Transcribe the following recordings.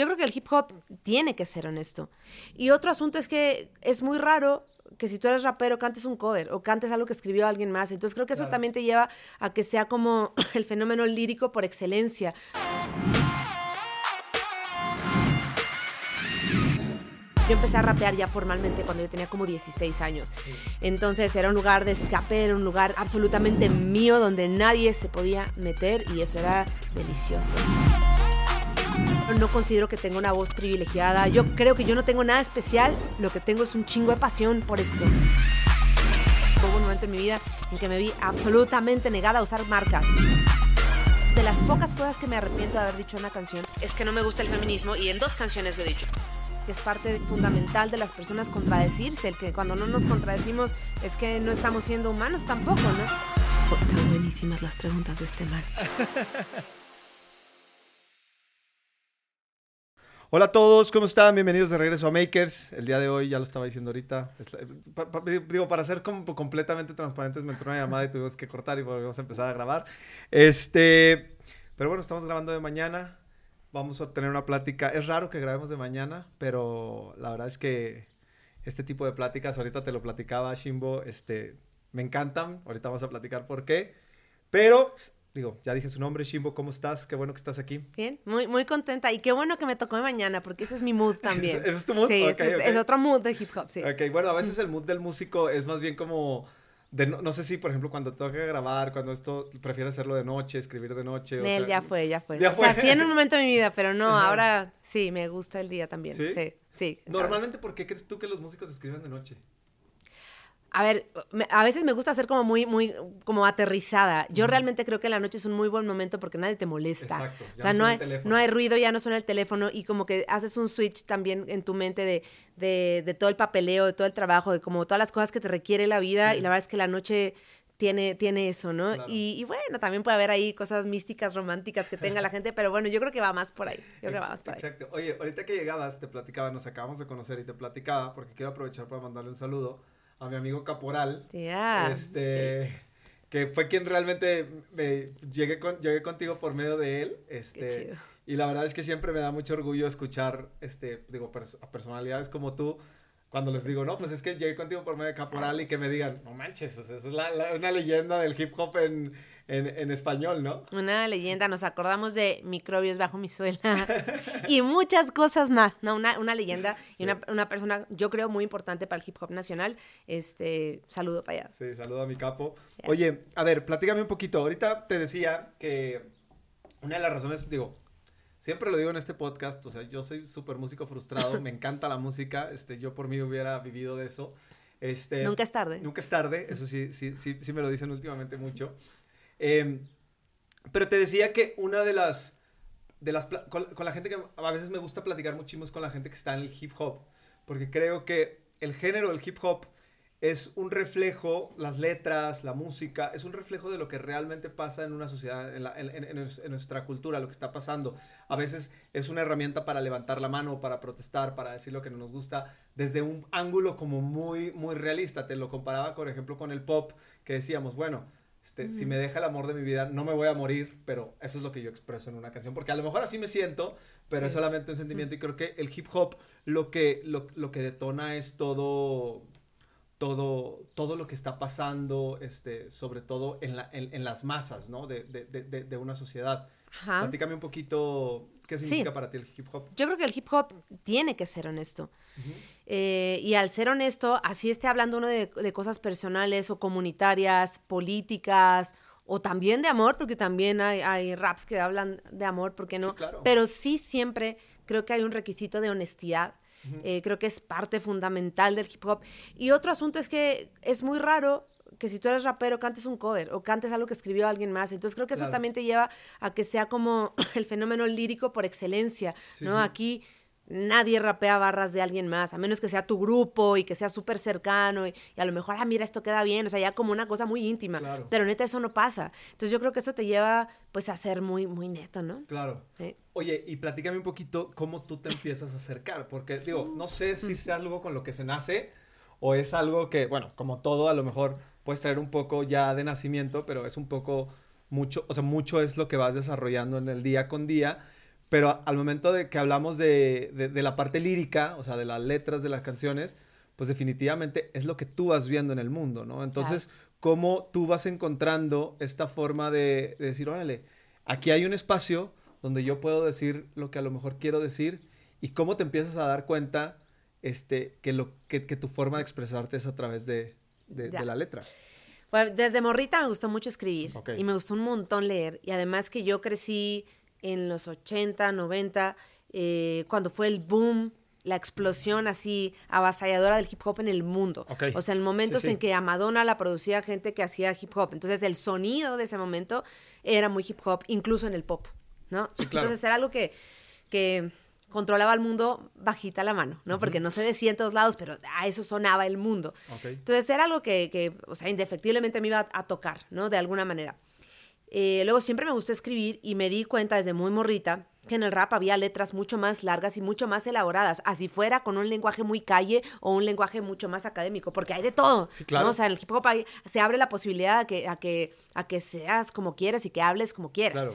Yo creo que el hip hop tiene que ser honesto. Y otro asunto es que es muy raro que si tú eres rapero cantes un cover o cantes algo que escribió alguien más. Entonces creo que eso también te lleva a que sea como el fenómeno lírico por excelencia. Yo empecé a rapear ya formalmente cuando yo tenía como 16 años. Entonces era un lugar de escape, era un lugar absolutamente mío donde nadie se podía meter y eso era delicioso. No considero que tenga una voz privilegiada. Yo creo que yo no tengo nada especial. Lo que tengo es un chingo de pasión por esto. Hubo un momento en mi vida en que me vi absolutamente negada a usar marcas. De las pocas cosas que me arrepiento de haber dicho en una canción es que no me gusta el feminismo y en dos canciones lo he dicho es parte fundamental de las personas contradecirse, el que cuando no nos contradecimos es que no estamos siendo humanos tampoco, ¿no? están buenísimas las preguntas de este man. Hola a todos, ¿cómo están? Bienvenidos de regreso a Makers. El día de hoy, ya lo estaba diciendo ahorita, digo, para ser completamente transparentes, me entró una llamada y tuvimos que cortar y volvemos a empezar a grabar. Este, pero bueno, estamos grabando de mañana, vamos a tener una plática. Es raro que grabemos de mañana, pero la verdad es que este tipo de pláticas, ahorita te lo platicaba Shimbo, este, me encantan. Ahorita vamos a platicar por qué. Pero, digo, ya dije su nombre, Shimbo, ¿cómo estás? Qué bueno que estás aquí. Bien, muy, muy contenta. Y qué bueno que me tocó de mañana, porque ese es mi mood también. ¿Ese es tu mood? Sí, es, otro mood de hip hop, sí. Ok, bueno, a veces el mood del músico es más bien como no, sé si, por ejemplo, cuando toca grabar, cuando esto, prefiero hacerlo de noche, escribir de noche. O ya fue, ya fue. O sea, sí en un momento de mi vida, pero no, ahora sí, me gusta el día también. Sí, sí. sí Normalmente, ¿por qué crees tú que los músicos escriben de noche? A ver, a veces me gusta ser como muy, muy, como aterrizada. Yo realmente creo que la noche es un muy buen momento porque nadie te molesta. Exacto. o sea, no, hay, no hay ruido, ya no suena el teléfono y como que haces un switch también en tu mente de, de, de todo el papeleo, de todo el trabajo, de como todas las cosas que te requiere la vida y la verdad es que la noche tiene, tiene eso, ¿no? Y, y, bueno, también puede haber ahí cosas místicas, románticas que tenga la gente, pero bueno, yo creo que va más por ahí. Yo creo que va más por ahí. Exacto. Oye, ahorita que llegabas, te platicaba, nos acabamos de conocer y te platicaba, porque quiero aprovechar para mandarle un saludo a mi amigo Caporal. Este, que fue quien realmente me llegué, con, llegué contigo por medio de él. Este, y la verdad es que siempre me da mucho orgullo escuchar, este, digo, a personalidades como tú, cuando les digo, no, pues es que llegué contigo por medio de Caporal y que me digan, no manches, o sea, eso es una leyenda del hip hop en, en, español, ¿no? Una leyenda, nos acordamos de microbios bajo mi suela y muchas cosas más, ¿no? Una, una leyenda y una, una, persona, yo creo, muy importante para el hip hop nacional. Este, saludo para allá. Sí, saludo a mi capo. Oye, a ver, platícame un poquito. Ahorita te decía que una de las razones, digo, siempre lo digo en este podcast, o sea, yo soy súper músico frustrado, me encanta la música, este, yo por mí hubiera vivido de eso. Este, nunca es tarde. Nunca es tarde, eso sí, sí, sí, sí me lo dicen últimamente mucho. Em, pero te decía que una de las, de las con, la gente que a veces me gusta platicar muchísimo es con la gente que está en el hip hop, porque creo que el género del hip hop es un reflejo, las letras, la música, es un reflejo de lo que realmente pasa en una sociedad, en, nuestra cultura, lo que está pasando. A veces es una herramienta para levantar la mano, para protestar, para decir lo que no nos gusta, desde un ángulo como muy, muy realista. Te lo comparaba, por ejemplo, con el pop, que decíamos, bueno, este, Si me deja el amor de mi vida, no me voy a morir, pero eso es lo que yo expreso en una canción, porque a lo mejor así me siento, pero es solamente un sentimiento y creo que el hip hop lo que, lo, lo, que detona es todo, todo, todo lo que está pasando, este, sobre todo en, la, en, las masas, ¿no? De, de, de, de una sociedad. Ajá. Platícame un poquito qué significa para ti el hip hop. Yo creo que el hip hop tiene que ser honesto. Eh, y al ser honesto, así esté hablando uno de, cosas personales o comunitarias, políticas o también de amor, porque también hay, raps que hablan de amor, ¿por qué no? Pero sí siempre creo que hay un requisito de honestidad. Eh, creo que es parte fundamental del hip hop. Y otro asunto es que es muy raro que si tú eres rapero cantes un cover o cantes algo que escribió alguien más. Entonces creo que eso también te lleva a que sea como el fenómeno lírico por excelencia, ¿no? Aquí nadie rapea barras de alguien más, a menos que sea tu grupo y que sea súper cercano y, a lo mejor, ah, mira, esto queda bien, o sea, ya como una cosa muy íntima, pero neta eso no pasa. Entonces yo creo que eso te lleva pues a ser muy, muy neto, ¿no? Claro. Oye, y platícame un poquito cómo tú te empiezas a acercar, porque digo, no sé si es algo con lo que se nace o es algo que, bueno, como todo, a lo mejor puedes traer un poco ya de nacimiento, pero es un poco mucho, o sea, mucho es lo que vas desarrollando en el día con día. Pero al momento de que hablamos de, de, la parte lírica, o sea, de las letras de las canciones, pues definitivamente es lo que tú vas viendo en el mundo, ¿no? Entonces, ¿cómo tú vas encontrando esta forma de, de decir, órale, aquí hay un espacio donde yo puedo decir lo que a lo mejor quiero decir y cómo te empiezas a dar cuenta este, que, lo, que, tu forma de expresarte es a través de, de, la letra. Bueno, desde morrita me gustó mucho escribir y me gustó un montón leer. Y además que yo crecí en los 80, 90, eh, cuando fue el boom, la explosión así avasalladora del hip hop en el mundo. O sea, en momentos en que a Madonna la producía gente que hacía hip hop. Entonces el sonido de ese momento era muy hip hop, incluso en el pop, ¿no? Entonces era algo que, que controlaba el mundo bajita la mano, ¿no? Porque no se decía en todos lados, pero a eso sonaba el mundo. Entonces era algo que, que, o sea, indefectiblemente me iba a, tocar, ¿no? De alguna manera. Eh, luego siempre me gustó escribir y me di cuenta desde muy morrita que en el rap había letras mucho más largas y mucho más elaboradas, así fuera con un lenguaje muy calle o un lenguaje mucho más académico, porque hay de todo, ¿no? O sea, en el hip hop se abre la posibilidad a que, a, que, a que seas como quieras y que hables como quieras.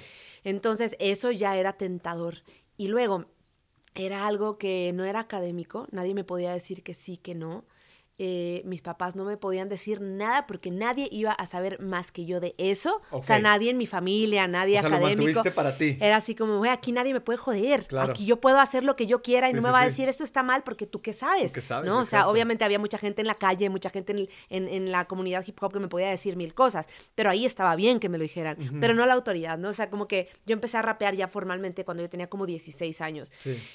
Entonces, eso ya era tentador. Y luego, era algo que no era académico, nadie me podía decir que sí, que no. Eh, mis papás no me podían decir nada porque nadie iba a saber más que yo de eso. O sea, nadie en mi familia, nadie o sea, académico. Lo para ti. Era así como, güey, aquí nadie me puede joder. Aquí yo puedo hacer lo que yo quiera y no me va a decir esto está mal porque tú qué sabes. ¿Qué sabes ¿no? O sea, obviamente había mucha gente en la calle, mucha gente en, en, en, la comunidad hip hop que me podía decir mil cosas, pero ahí estaba bien que me lo dijeran, pero no la autoridad, ¿no? O sea, como que yo empecé a rapear ya formalmente cuando yo tenía como 16 años.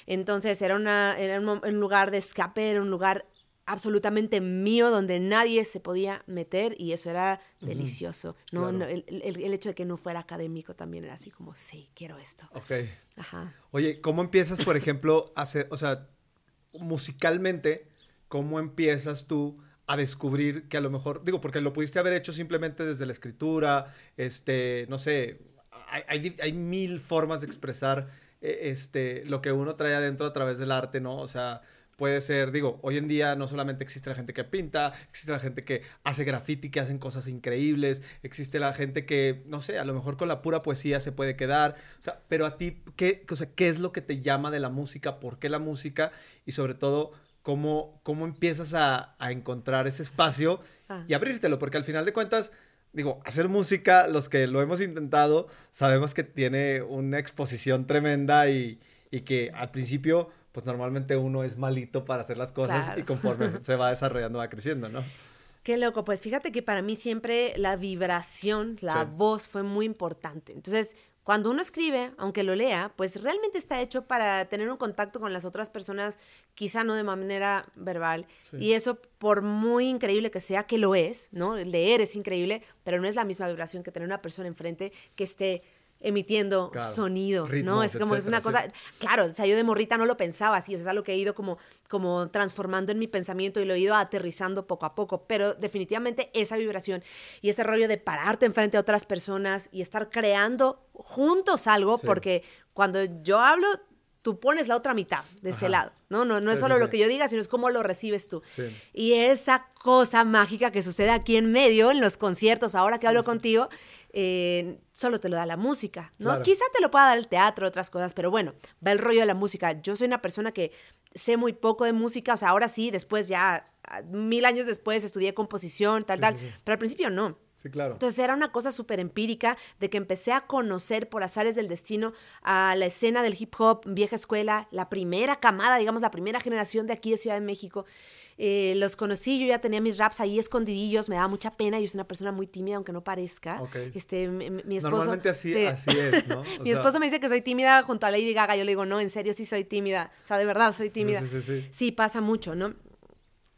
Entonces era, una, era un lugar de escape, era un lugar absolutamente mío donde nadie se podía meter y eso era delicioso. ¿no? el, el, hecho de que no fuera académico también era así como, sí, quiero esto. Ok. Ajá. Oye, ¿cómo empiezas, por ejemplo, a hacer, o sea, musicalmente, cómo empiezas tú a descubrir que a lo mejor, digo, porque lo pudiste haber hecho simplemente desde la escritura, este, no sé, hay, hay, hay mil formas de expresar eh, este, lo que uno trae adentro a través del arte, ¿no? O sea, puede ser, digo, hoy en día no solamente existe la gente que pinta, existe la gente que hace graffiti, que hacen cosas increíbles, existe la gente que, no sé, a lo mejor con la pura poesía se puede quedar, o sea, pero a ti, ¿qué, o sea, ¿qué es lo que te llama de la música? ¿Por qué la música? Y sobre todo, ¿cómo, cómo empiezas a, encontrar ese espacio ah. y abrírtelo? Porque al final de cuentas, digo, hacer música, los que lo hemos intentado, sabemos que tiene una exposición tremenda y, y que al principio pues normalmente uno es malito para hacer las cosas y conforme se va desarrollando va creciendo, ¿no? Qué loco, pues fíjate que para mí siempre la vibración, la voz fue muy importante. Entonces, cuando uno escribe, aunque lo lea, pues realmente está hecho para tener un contacto con las otras personas, quizá no de manera verbal. Y eso, por muy increíble que sea, que lo es, ¿no? Leer es increíble, pero no es la misma vibración que tener una persona enfrente que esté emitiendo sonido, ¿no? Es como es una cosa, claro, o sea, yo de morrita no lo pensaba así, o sea, es algo que he ido como, como transformando en mi pensamiento y lo he ido aterrizando poco a poco, pero definitivamente esa vibración y ese rollo de pararte enfrente a otras personas y estar creando juntos algo, porque cuando yo hablo, tú pones la otra mitad de ese lado, ¿no? No, no es solo lo que yo diga, sino es cómo lo recibes tú. Y esa cosa mágica que sucede aquí en medio, en los conciertos, ahora que hablo contigo, eh, solo te lo da la música, ¿no? Quizá te lo pueda dar el teatro, otras cosas, pero bueno, va el rollo de la música. Yo soy una persona que sé muy poco de música, o sea, ahora sí, después ya, mil años después estudié composición, tal, tal, pero al principio no. Sí, claro. Entonces era una cosa súper empírica de que empecé a conocer por azares del destino a la escena del hip hop, vieja escuela, la primera camada, digamos, la primera generación de aquí de Ciudad de México. Eh, los conocí, yo ya tenía mis raps ahí escondidillos, me daba mucha pena, yo soy una persona muy tímida, aunque no parezca. Este, mi, esposo... Normalmente así, así es, ¿no? mi esposo me dice que soy tímida junto a Lady Gaga, yo le digo, no, en serio sí soy tímida, o sea, de verdad soy tímida. Sí, sí, sí. pasa mucho, ¿no?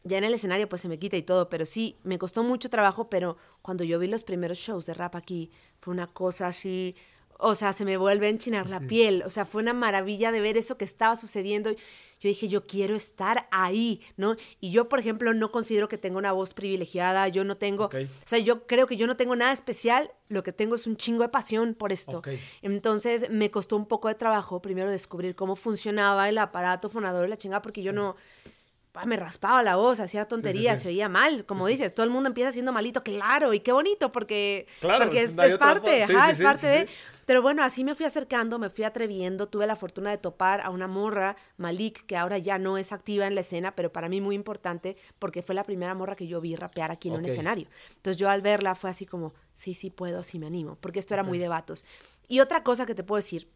ya en el escenario pues se me quita y todo, pero sí, me costó mucho trabajo, pero cuando yo vi los primeros shows de rap aquí, fue una cosa así, o sea, se me vuelve a enchinar la piel, o sea, fue una maravilla de ver eso que estaba sucediendo. Yo dije, yo quiero estar ahí, ¿no? Y yo, por ejemplo, no considero que tenga una voz privilegiada, yo no tengo, o sea, yo creo que yo no tengo nada especial, lo que tengo es un chingo de pasión por esto. Entonces, me costó un poco de trabajo primero descubrir cómo funcionaba el aparato fonador y la chingada, porque yo no ah, me raspaba la voz, hacía tonterías, se oía mal, como dices, todo el mundo empieza siendo malito, claro, y qué bonito, porque, porque es, parte, es parte de... Pero bueno, así me fui acercando, me fui atreviendo, tuve la fortuna de topar a una morra, Malik, que ahora ya no es activa en la escena, pero para mí muy importante, porque fue la primera morra que yo vi rapear aquí en un escenario. Entonces yo al verla fue así como, sí, sí puedo, sí me animo, porque esto era muy de vatos. Y otra cosa que te puedo decir,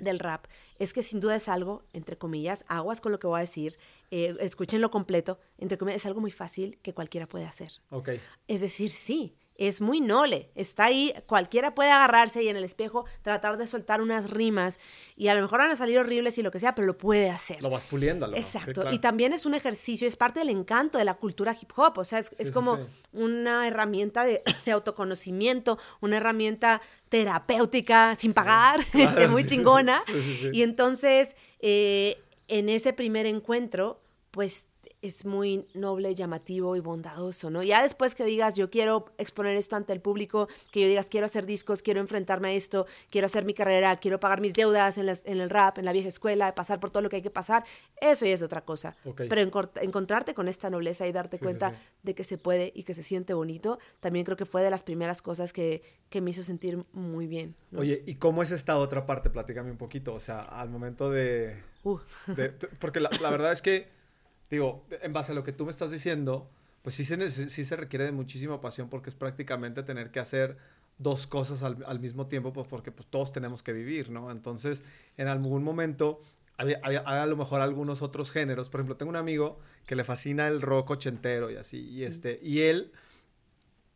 del rap es que sin duda es algo, entre comillas, aguas con lo que voy a decir, eh, escúchenlo completo, entre comillas, es algo muy fácil que cualquiera puede hacer. Ok. Es decir, sí, es muy noble, está ahí, cualquiera puede agarrarse y en el espejo tratar de soltar unas rimas y a lo mejor van a salir horribles y lo que sea, pero lo puede hacer. Lo vas puliendo. Exacto, y también es un ejercicio, es parte del encanto de la cultura hip hop, o sea, es, como una herramienta de, autoconocimiento, una herramienta terapéutica sin pagar, este, muy chingona. Y entonces, eh, en ese primer encuentro, pues es muy noble, llamativo y bondadoso, ¿no? Ya después que digas, yo quiero exponer esto ante el público, que yo digas, quiero hacer discos, quiero enfrentarme a esto, quiero hacer mi carrera, quiero pagar mis deudas en, en el rap, en la vieja escuela, pasar por todo lo que hay que pasar, eso ya es otra cosa. Pero encontrarte con esta nobleza y darte cuenta de que se puede y que se siente bonito, también creo que fue de las primeras cosas que, que me hizo sentir muy bien. Oye, ¿y cómo es esta otra parte? Platícame un poquito, o sea, al momento de... Uh. porque la, la verdad es que digo, en base a lo que tú me estás diciendo, pues sí se, sí se requiere de muchísima pasión porque es prácticamente tener que hacer dos cosas al, mismo tiempo, pues porque pues, todos tenemos que vivir, ¿no? Entonces, en algún momento, hay, a lo mejor algunos otros géneros. Por ejemplo, tengo un amigo que le fascina el rock ochentero y así, y, este, y él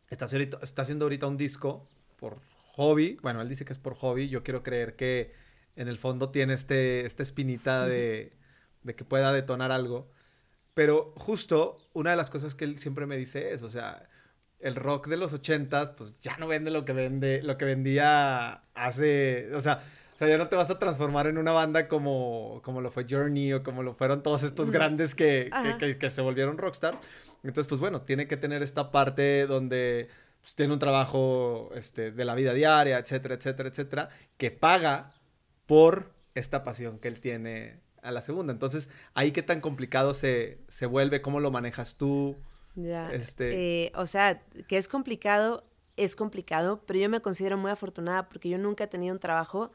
está, está haciendo ahorita un disco por hobby. Bueno, él dice que es por hobby. Yo quiero creer que en el fondo tiene este, esta espinita de, de que pueda detonar algo. Pero justo una de las cosas que él siempre me dice es, o sea, el rock de los ochentas, pues ya no vende lo que vende, lo que vendía hace, o sea, o sea, ya no te vas a transformar en una banda como, como lo fue Journey o como lo fueron todos estos grandes que, que, que, se volvieron rockstars. Entonces, pues bueno, tiene que tener esta parte donde pues, tiene un trabajo este, de la vida diaria, etcétera, etcétera, etcétera, que paga por esta pasión que él tiene a la segunda. Entonces, ahí qué tan complicado se, se vuelve, cómo lo manejas tú. Ya. Este... Eh, o sea, que es complicado, es complicado, pero yo me considero muy afortunada porque yo nunca he tenido un trabajo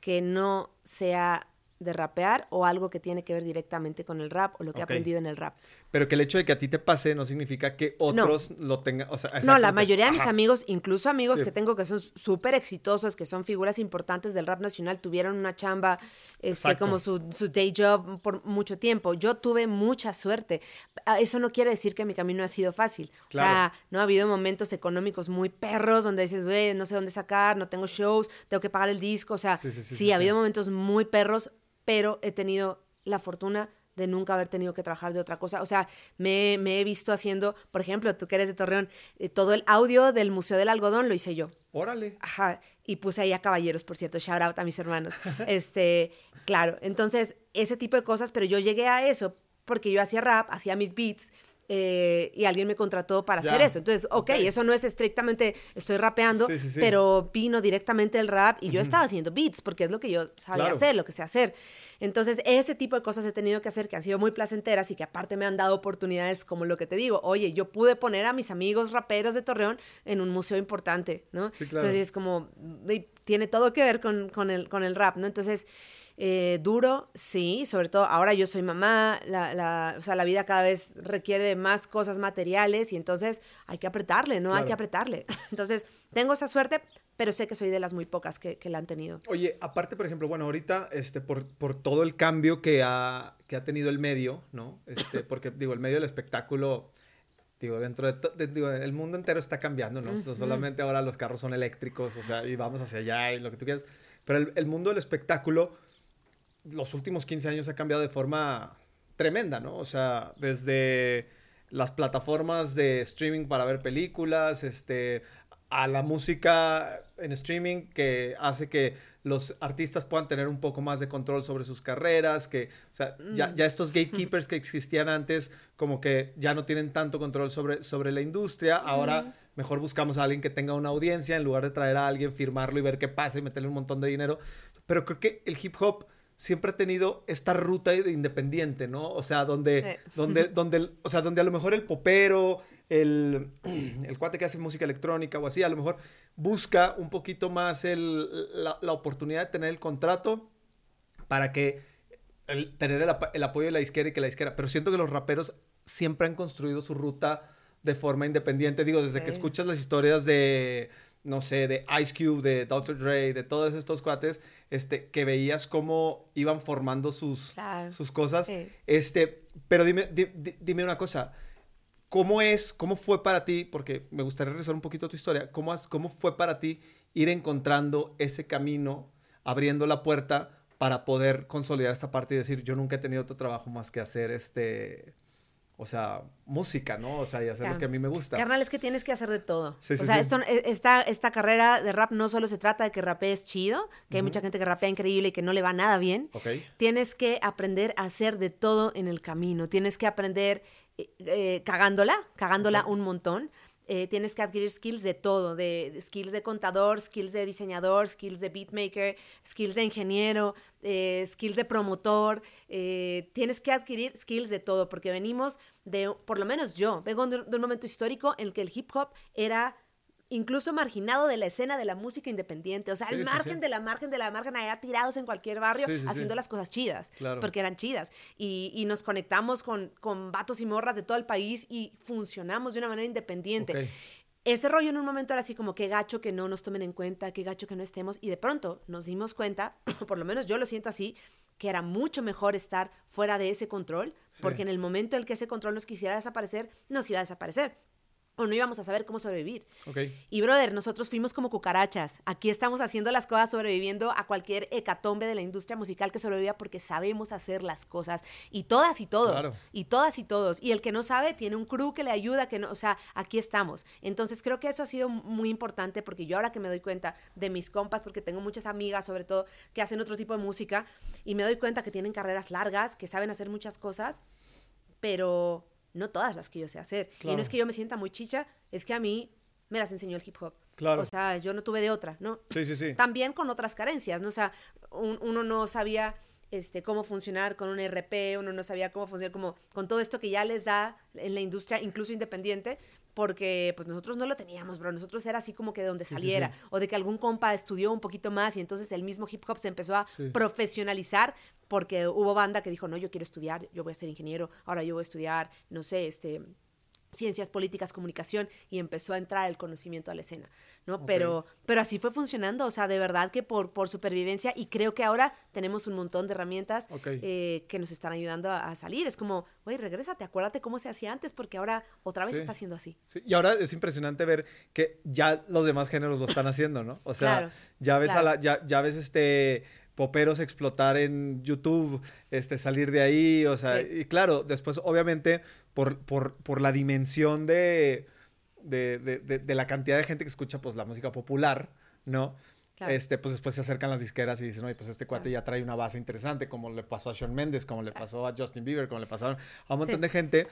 que no sea de rapear o algo que tiene que ver directamente con el rap o lo que he aprendido en el rap. Pero que el hecho de que a ti te pase no significa que otros lo tengan. O sea, no, la mayoría de mis amigos, incluso amigos que tengo que son súper exitosos, que son figuras importantes del rap nacional, tuvieron una chamba este, como su, su, day job por mucho tiempo. Yo tuve mucha suerte. Ah, eso no quiere decir que mi camino ha sido fácil. O sea, no ha habido momentos económicos muy perros donde dices, güey, no sé dónde sacar, no tengo shows, tengo que pagar el disco. O sea, sí, sí ha habido momentos muy perros, pero he tenido la fortuna de nunca haber tenido que trabajar de otra cosa. O sea, me, he visto haciendo, por ejemplo, tú que eres de Torreón, eh, todo el audio del Museo del Algodón lo hice yo. Órale. Ajá. Y puse ahí a caballeros, por cierto, shout out a mis hermanos. este, claro, entonces, ese tipo de cosas, pero yo llegué a eso porque yo hacía rap, hacía mis beats. Eh, y alguien me contrató para hacer eso. Entonces, ok, eso no es estrictamente estoy rapeando, pero vino directamente el rap y yo estaba haciendo beats porque es lo que yo sabía hacer, lo que sé hacer. Entonces, ese tipo de cosas he tenido que hacer que han sido muy placenteras y que aparte me han dado oportunidades como lo que te digo. Oye, yo pude poner a mis amigos raperos de Torreón en un museo importante, ¿no? Entonces, es como, tiene todo que ver con, con, el, con el rap, ¿no? Entonces, eh, duro, sí, sobre todo ahora yo soy mamá, la, la, o sea, la vida cada vez requiere de más cosas materiales y entonces hay que apretarle, ¿no? Hay que apretarle. Entonces, tengo esa suerte, pero sé que soy de las muy pocas que, que la han tenido. Oye, aparte, por ejemplo, bueno, ahorita, este, por, por todo el cambio que ha, que ha tenido el medio, ¿no? Este, porque, digo, el medio del espectáculo digo, dentro de, digo, el mundo entero está cambiando, ¿no? Solamente ahora los carros son eléctricos, o sea, y vamos hacia allá y lo que tú quieras. Pero el, el, mundo del espectáculo los últimos 15 años ha cambiado de forma tremenda, ¿no? O sea, desde las plataformas de streaming para ver películas, este, a la música en streaming que hace que los artistas puedan tener un poco más de control sobre sus carreras, que, o sea, ya, mm. estos gatekeepers que existían antes, como que ya no tienen tanto control sobre, sobre la industria, ahora mejor buscamos a alguien que tenga una audiencia en lugar de traer a alguien, firmarlo y ver qué pasa y meterle un montón de dinero. Pero creo que el hip hop siempre ha tenido esta ruta de independiente, ¿no? O sea, donde, donde, donde, o sea, donde a lo mejor el popero, el, el cuate que hace música electrónica o así, a lo mejor busca un poquito más el, la, la, oportunidad de tener el contrato para que el, tener el, el, apoyo de la izquierda y que la izquierda. Pero siento que los raperos siempre han construido su ruta de forma independiente. Digo, desde que escuchas las historias de, no sé, de Ice Cube, de Dr. Dre, de todos estos cuates, este, que veías cómo iban formando sus, sus cosas. Este, pero dime, di, dime una cosa. ¿Cómo es, cómo fue para ti, porque me gustaría regresar un poquito a tu historia, cómo, has, cómo fue para ti ir encontrando ese camino, abriendo la puerta para poder consolidar esta parte y decir, yo nunca he tenido otro trabajo más que hacer este, o sea, música, ¿no? O sea, y hacer lo que a mí me gusta. Carnal, es que tienes que hacer de todo. o sea, esto, e, esta, esta carrera de rap no solo se trata de que rapees chido, que hay mucha gente que rapea increíble y que no le va nada bien. Tienes que aprender a hacer de todo en el camino. Tienes que aprender eh, eh, cagándola, cagándola un montón. Eh, tienes que adquirir skills de todo, de, skills de contador, skills de diseñador, skills de beatmaker, skills de ingeniero, eh, skills de promotor. Eh, tienes que adquirir skills de todo, porque venimos de, por lo menos yo, vengo de un momento histórico en el que el hip hop era incluso marginado de la escena de la música independiente, o sea, al margen de la margen de la margen, allá tirados en cualquier barrio haciendo las cosas chidas, porque eran chidas. Y, nos conectamos con, con vatos y morras de todo el país y funcionamos de una manera independiente. Ese rollo en un momento era así como que gacho que no nos tomen en cuenta, que gacho que no estemos, y de pronto nos dimos cuenta, por lo menos yo lo siento así, que era mucho mejor estar fuera de ese control, porque en el momento en el que ese control nos quisiera desaparecer, nos iba a desaparecer o no íbamos a saber cómo sobrevivir. Y brother, nosotros fuimos como cucarachas. Aquí estamos haciendo las cosas sobreviviendo a cualquier hecatombe de la industria musical que sobreviva porque sabemos hacer las cosas. Y todas y todos. Y todas y todos. Y el que no sabe tiene un crew que le ayuda, que no, o sea, aquí estamos. Entonces creo que eso ha sido muy importante porque yo ahora que me doy cuenta de mis compas, porque tengo muchas amigas sobre todo que hacen otro tipo de música, y me doy cuenta que tienen carreras largas, que saben hacer muchas cosas, pero no todas las que yo sé hacer. Y no es que yo me sienta muy chicha, es que a mí me las enseñó el hip hop. Claro. O sea, yo no tuve de otra, ¿no? Sí, sí, sí. También con otras carencias, ¿no? O sea, uno no sabía este, cómo funcionar con un RP, uno no sabía cómo funcionar como con todo esto que ya les da en la industria, incluso independiente, porque pues nosotros no lo teníamos, bro. Nosotros era así como que de donde saliera, o de que algún compa estudió un poquito más y entonces el mismo hip hop se empezó a profesionalizar porque hubo banda que dijo, no, yo quiero estudiar, yo voy a ser ingeniero, ahora yo voy a estudiar, no sé, este, ciencias políticas, comunicación, y empezó a entrar el conocimiento a la escena, ¿no? Pero, pero así fue funcionando, o sea, de verdad que por, por supervivencia, y creo que ahora tenemos un montón de herramientas eh, que nos están ayudando a, salir. Es como, oye, regrésate, acuérdate cómo se hacía antes, porque ahora otra vez está haciendo así. Sí. Y ahora es impresionante ver que ya los demás géneros lo están haciendo, ¿no? O sea, ya ves a la, ya, ya ves este poperos explotar en YouTube, este, salir de ahí, o sea, y claro, después obviamente por, por, por la dimensión de, de, de, de, la cantidad de gente que escucha pues la música popular, ¿no? Este, pues después se acercan las disqueras y dicen, oye, pues este cuate ya trae una base interesante, como le pasó a Shawn Mendes, como le pasó a Justin Bieber, como le pasaron a un montón de gente.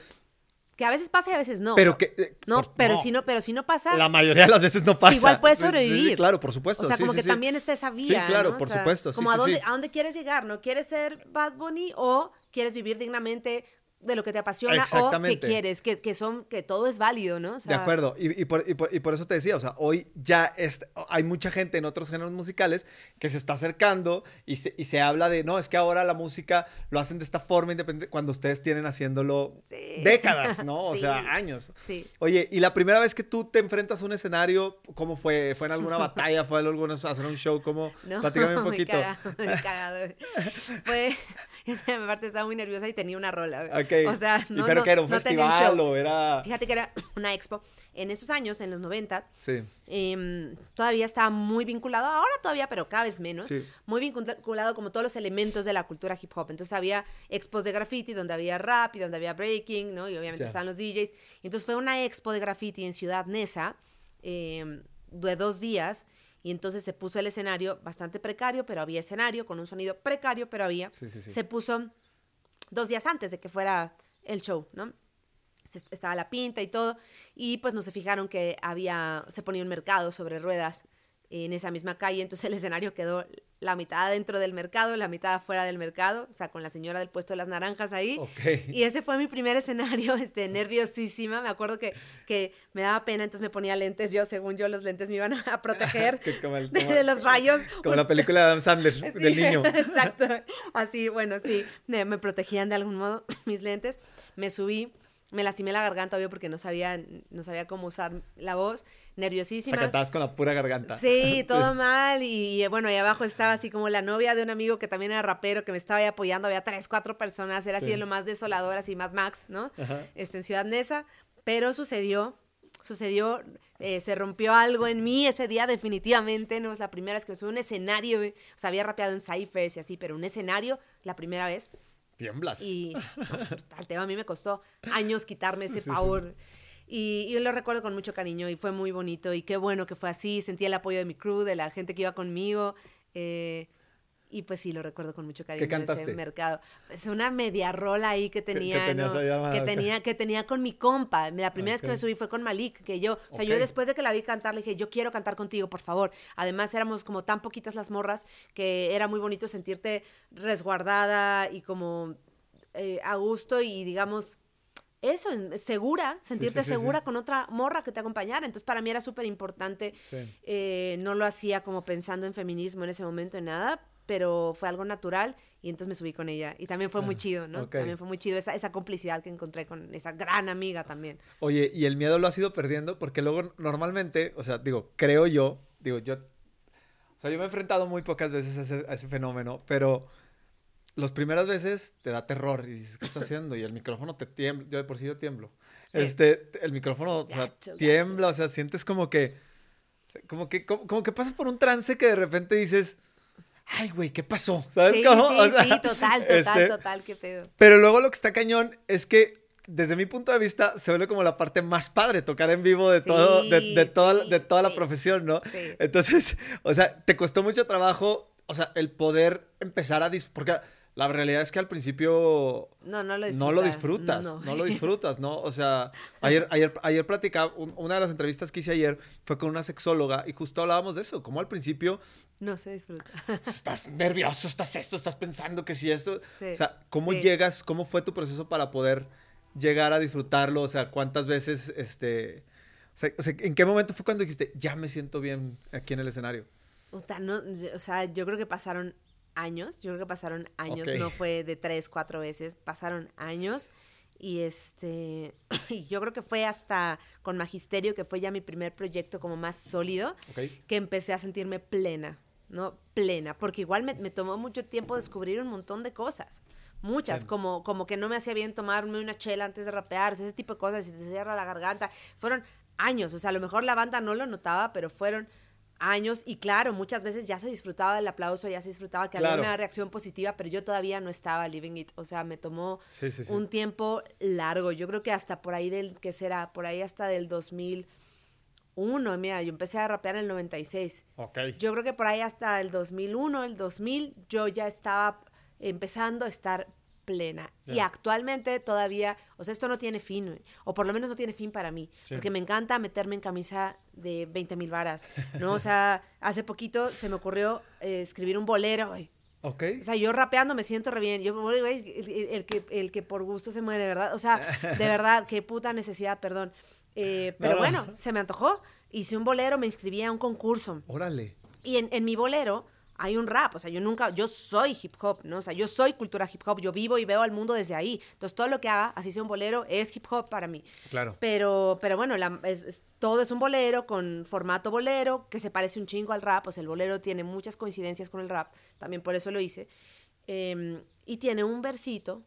Que a veces pasa y a veces no. Pero que. Eh, no, pero, Si no, pero si no pasa. La mayoría de las veces no pasa. Igual puedes sobrevivir. Sí, claro, por supuesto. O sea, como que también está esa vía. Sí, claro, por supuesto. Como a, dónde, a dónde quieres llegar, ¿no? ¿Quieres ser Bad Bunny o quieres vivir dignamente de lo que te apasiona o que quieres, que, que, son, que todo es válido, ¿no? de acuerdo, y, y, por, y, por, eso te decía, o sea, hoy ya es, hay mucha gente en otros géneros musicales que se está acercando y se, y se habla de, no, es que ahora la música lo hacen de esta forma independiente, cuando ustedes tienen haciéndolo décadas, ¿no? O sea, años. Sí. Oye, y la primera vez que tú te enfrentas a un escenario, ¿cómo fue? ¿Fue en alguna batalla? ¿Fue en alguna, hacer un show? ¿Cómo? No, Platícame un poquito. Cagado, cagado. Fue, aparte estaba muy nerviosa y tenía una rola. O sea, no, pero que era un festival o era...? Fíjate que era una expo. En esos años, en los 90, sí. Em, todavía estaba muy vinculado, ahora todavía, pero cada vez menos, muy vinculado como todos los elementos de la cultura hip hop. Entonces había expos de graffiti donde había rap y donde había breaking, ¿no? Y obviamente estaban los DJs. Entonces fue una expo de graffiti en Ciudad Neza em, de dos días y entonces se puso el escenario bastante precario, pero había escenario, con un sonido precario, pero había. se puso dos días antes de que fuera el show, ¿no? estaba la pinta y todo, y pues no se fijaron que había, se ponía un mercado sobre ruedas en esa misma calle, entonces el escenario quedó la mitad dentro del mercado, la mitad afuera del mercado, o sea, con la señora del puesto de las naranjas ahí. Y ese fue mi primer escenario, este, nerviosísima. Me acuerdo que, que me daba pena, entonces me ponía lentes. Yo, según yo, los lentes me iban a proteger de, los rayos. Como la película de Adam Sandler, del niño. Exacto. Así, bueno, sí, me, me protegían de algún modo mis lentes. Me subí me lastimé la garganta, obvio, porque no sabía, no sabía cómo usar la voz, nerviosísima. O cantabas con la pura garganta. Sí, todo mal, y, bueno, ahí abajo estaba así como la novia de un amigo que también era rapero, que me estaba ahí apoyando, había tres, cuatro personas, era así de lo más desolador, así Mad Max, ¿no? Este, en Ciudad Neza, pero sucedió, sucedió, eh, se rompió algo en mí ese día definitivamente, no es la primera vez que me un escenario, o sea, había rapeado en Cyphers y así, pero un escenario, la primera vez Tiemblas. Y al tema a mí me costó años quitarme ese pavor. Y, lo recuerdo con mucho cariño y fue muy bonito y qué bueno que fue así. Sentí el apoyo de mi crew, de la gente que iba conmigo. Eh, y pues sí, lo recuerdo con mucho cariño ¿Qué ese mercado. Es una media rola ahí que tenía, que, tenía, que tenía con mi compa. La primera vez que me subí fue con Malik, que yo, o sea, yo después de que la vi cantar le dije, yo quiero cantar contigo, por favor. Además éramos como tan poquitas las morras que era muy bonito sentirte resguardada y como eh, a gusto y digamos eso, segura, sentirte segura con otra morra que te acompañara. Entonces, para mí era súper importante. Eh, no lo hacía como pensando en feminismo en ese momento, en nada, pero fue algo natural y entonces me subí con ella. Y también fue muy ah, chido, ¿no? También fue muy chido esa, esa complicidad que encontré con esa gran amiga también. Oye, ¿y el miedo lo has ido perdiendo? Porque luego normalmente, o sea, digo, creo yo, digo, yo, o sea, yo me he enfrentado muy pocas veces a ese, a ese fenómeno, pero las primeras veces te da terror y dices, ¿qué estás haciendo? Y el micrófono te tiembla, yo de por sí yo tiemblo. Este, el micrófono, o sea, tiembla, o sea, sientes como que, como que, como que pasas por un trance que de repente dices ay, güey, ¿qué pasó? ¿Sabes sí, cómo? Sí, sí, total, total, este, total, qué pedo. Pero luego lo que está cañón es que desde mi punto de vista, se vuelve como la parte más padre, tocar en vivo de todo, de, toda, de toda la profesión, ¿no? Entonces, o sea, te costó mucho trabajo, o sea, el poder empezar a porque la realidad es que al principio no, no, lo, disfrutas, no, lo disfrutas, ¿no? O sea, ayer, ayer, ayer platicaba, una de las entrevistas que hice ayer fue con una sexóloga y justo hablábamos de eso, como al principio... No se disfruta. Estás nervioso, estás esto, estás pensando que si esto... o sea, ¿cómo llegas, cómo fue tu proceso para poder llegar a disfrutarlo? O sea, ¿cuántas veces, este... O sea, ¿en qué momento fue cuando dijiste, ya me siento bien aquí en el escenario? O sea, yo creo que pasaron años, yo creo que pasaron años, no fue de tres, cuatro veces, pasaron años. Y este, yo creo que fue hasta con Magisterio, que fue ya mi primer proyecto como más sólido, que empecé a sentirme plena, ¿no? Plena, porque igual me, tomó mucho tiempo descubrir un montón de cosas. Muchas, como, como que no me hacía bien tomarme una chela antes de rapear, ese tipo de cosas, si te cierra la garganta. Fueron años, o sea, a lo mejor la banda no lo notaba, pero fueron años y claro, muchas veces ya se disfrutaba del aplauso, ya se disfrutaba que había una reacción positiva, pero yo todavía no estaba living it, o sea, me tomó un tiempo largo, yo creo que hasta por ahí del, ¿qué será? Por ahí hasta del 2001, mira, yo empecé a rapear en el 96. Okay. Yo creo que por ahí hasta el 2001, el 2000, yo ya estaba empezando a estar plena. Y actualmente todavía, o sea, esto no tiene fin, o por lo menos no tiene fin para mí, porque me encanta meterme en camisa de 20 mil varas, ¿no? O sea, hace poquito se me ocurrió eh, escribir un bolero, güey. Ok. O sea, yo rapeando me siento re bien. Yo, güey, el, que, el que por gusto se muere, verdad. O sea, de verdad, qué puta necesidad, perdón. Eh, pero bueno, se me antojó. Hice un bolero, me inscribí a un concurso. Órale. Y en, en mi bolero hay un rap, o sea, yo nunca, yo soy hip hop, ¿no? O sea, yo soy cultura hip hop, yo vivo y veo al mundo desde ahí. Entonces, todo lo que haga, así sea un bolero, es hip hop para mí. Claro. Pero, pero bueno, todo es un bolero con formato bolero, que se parece un chingo al rap, o sea, el bolero tiene muchas coincidencias con el rap, también por eso lo hice. Em, y tiene un versito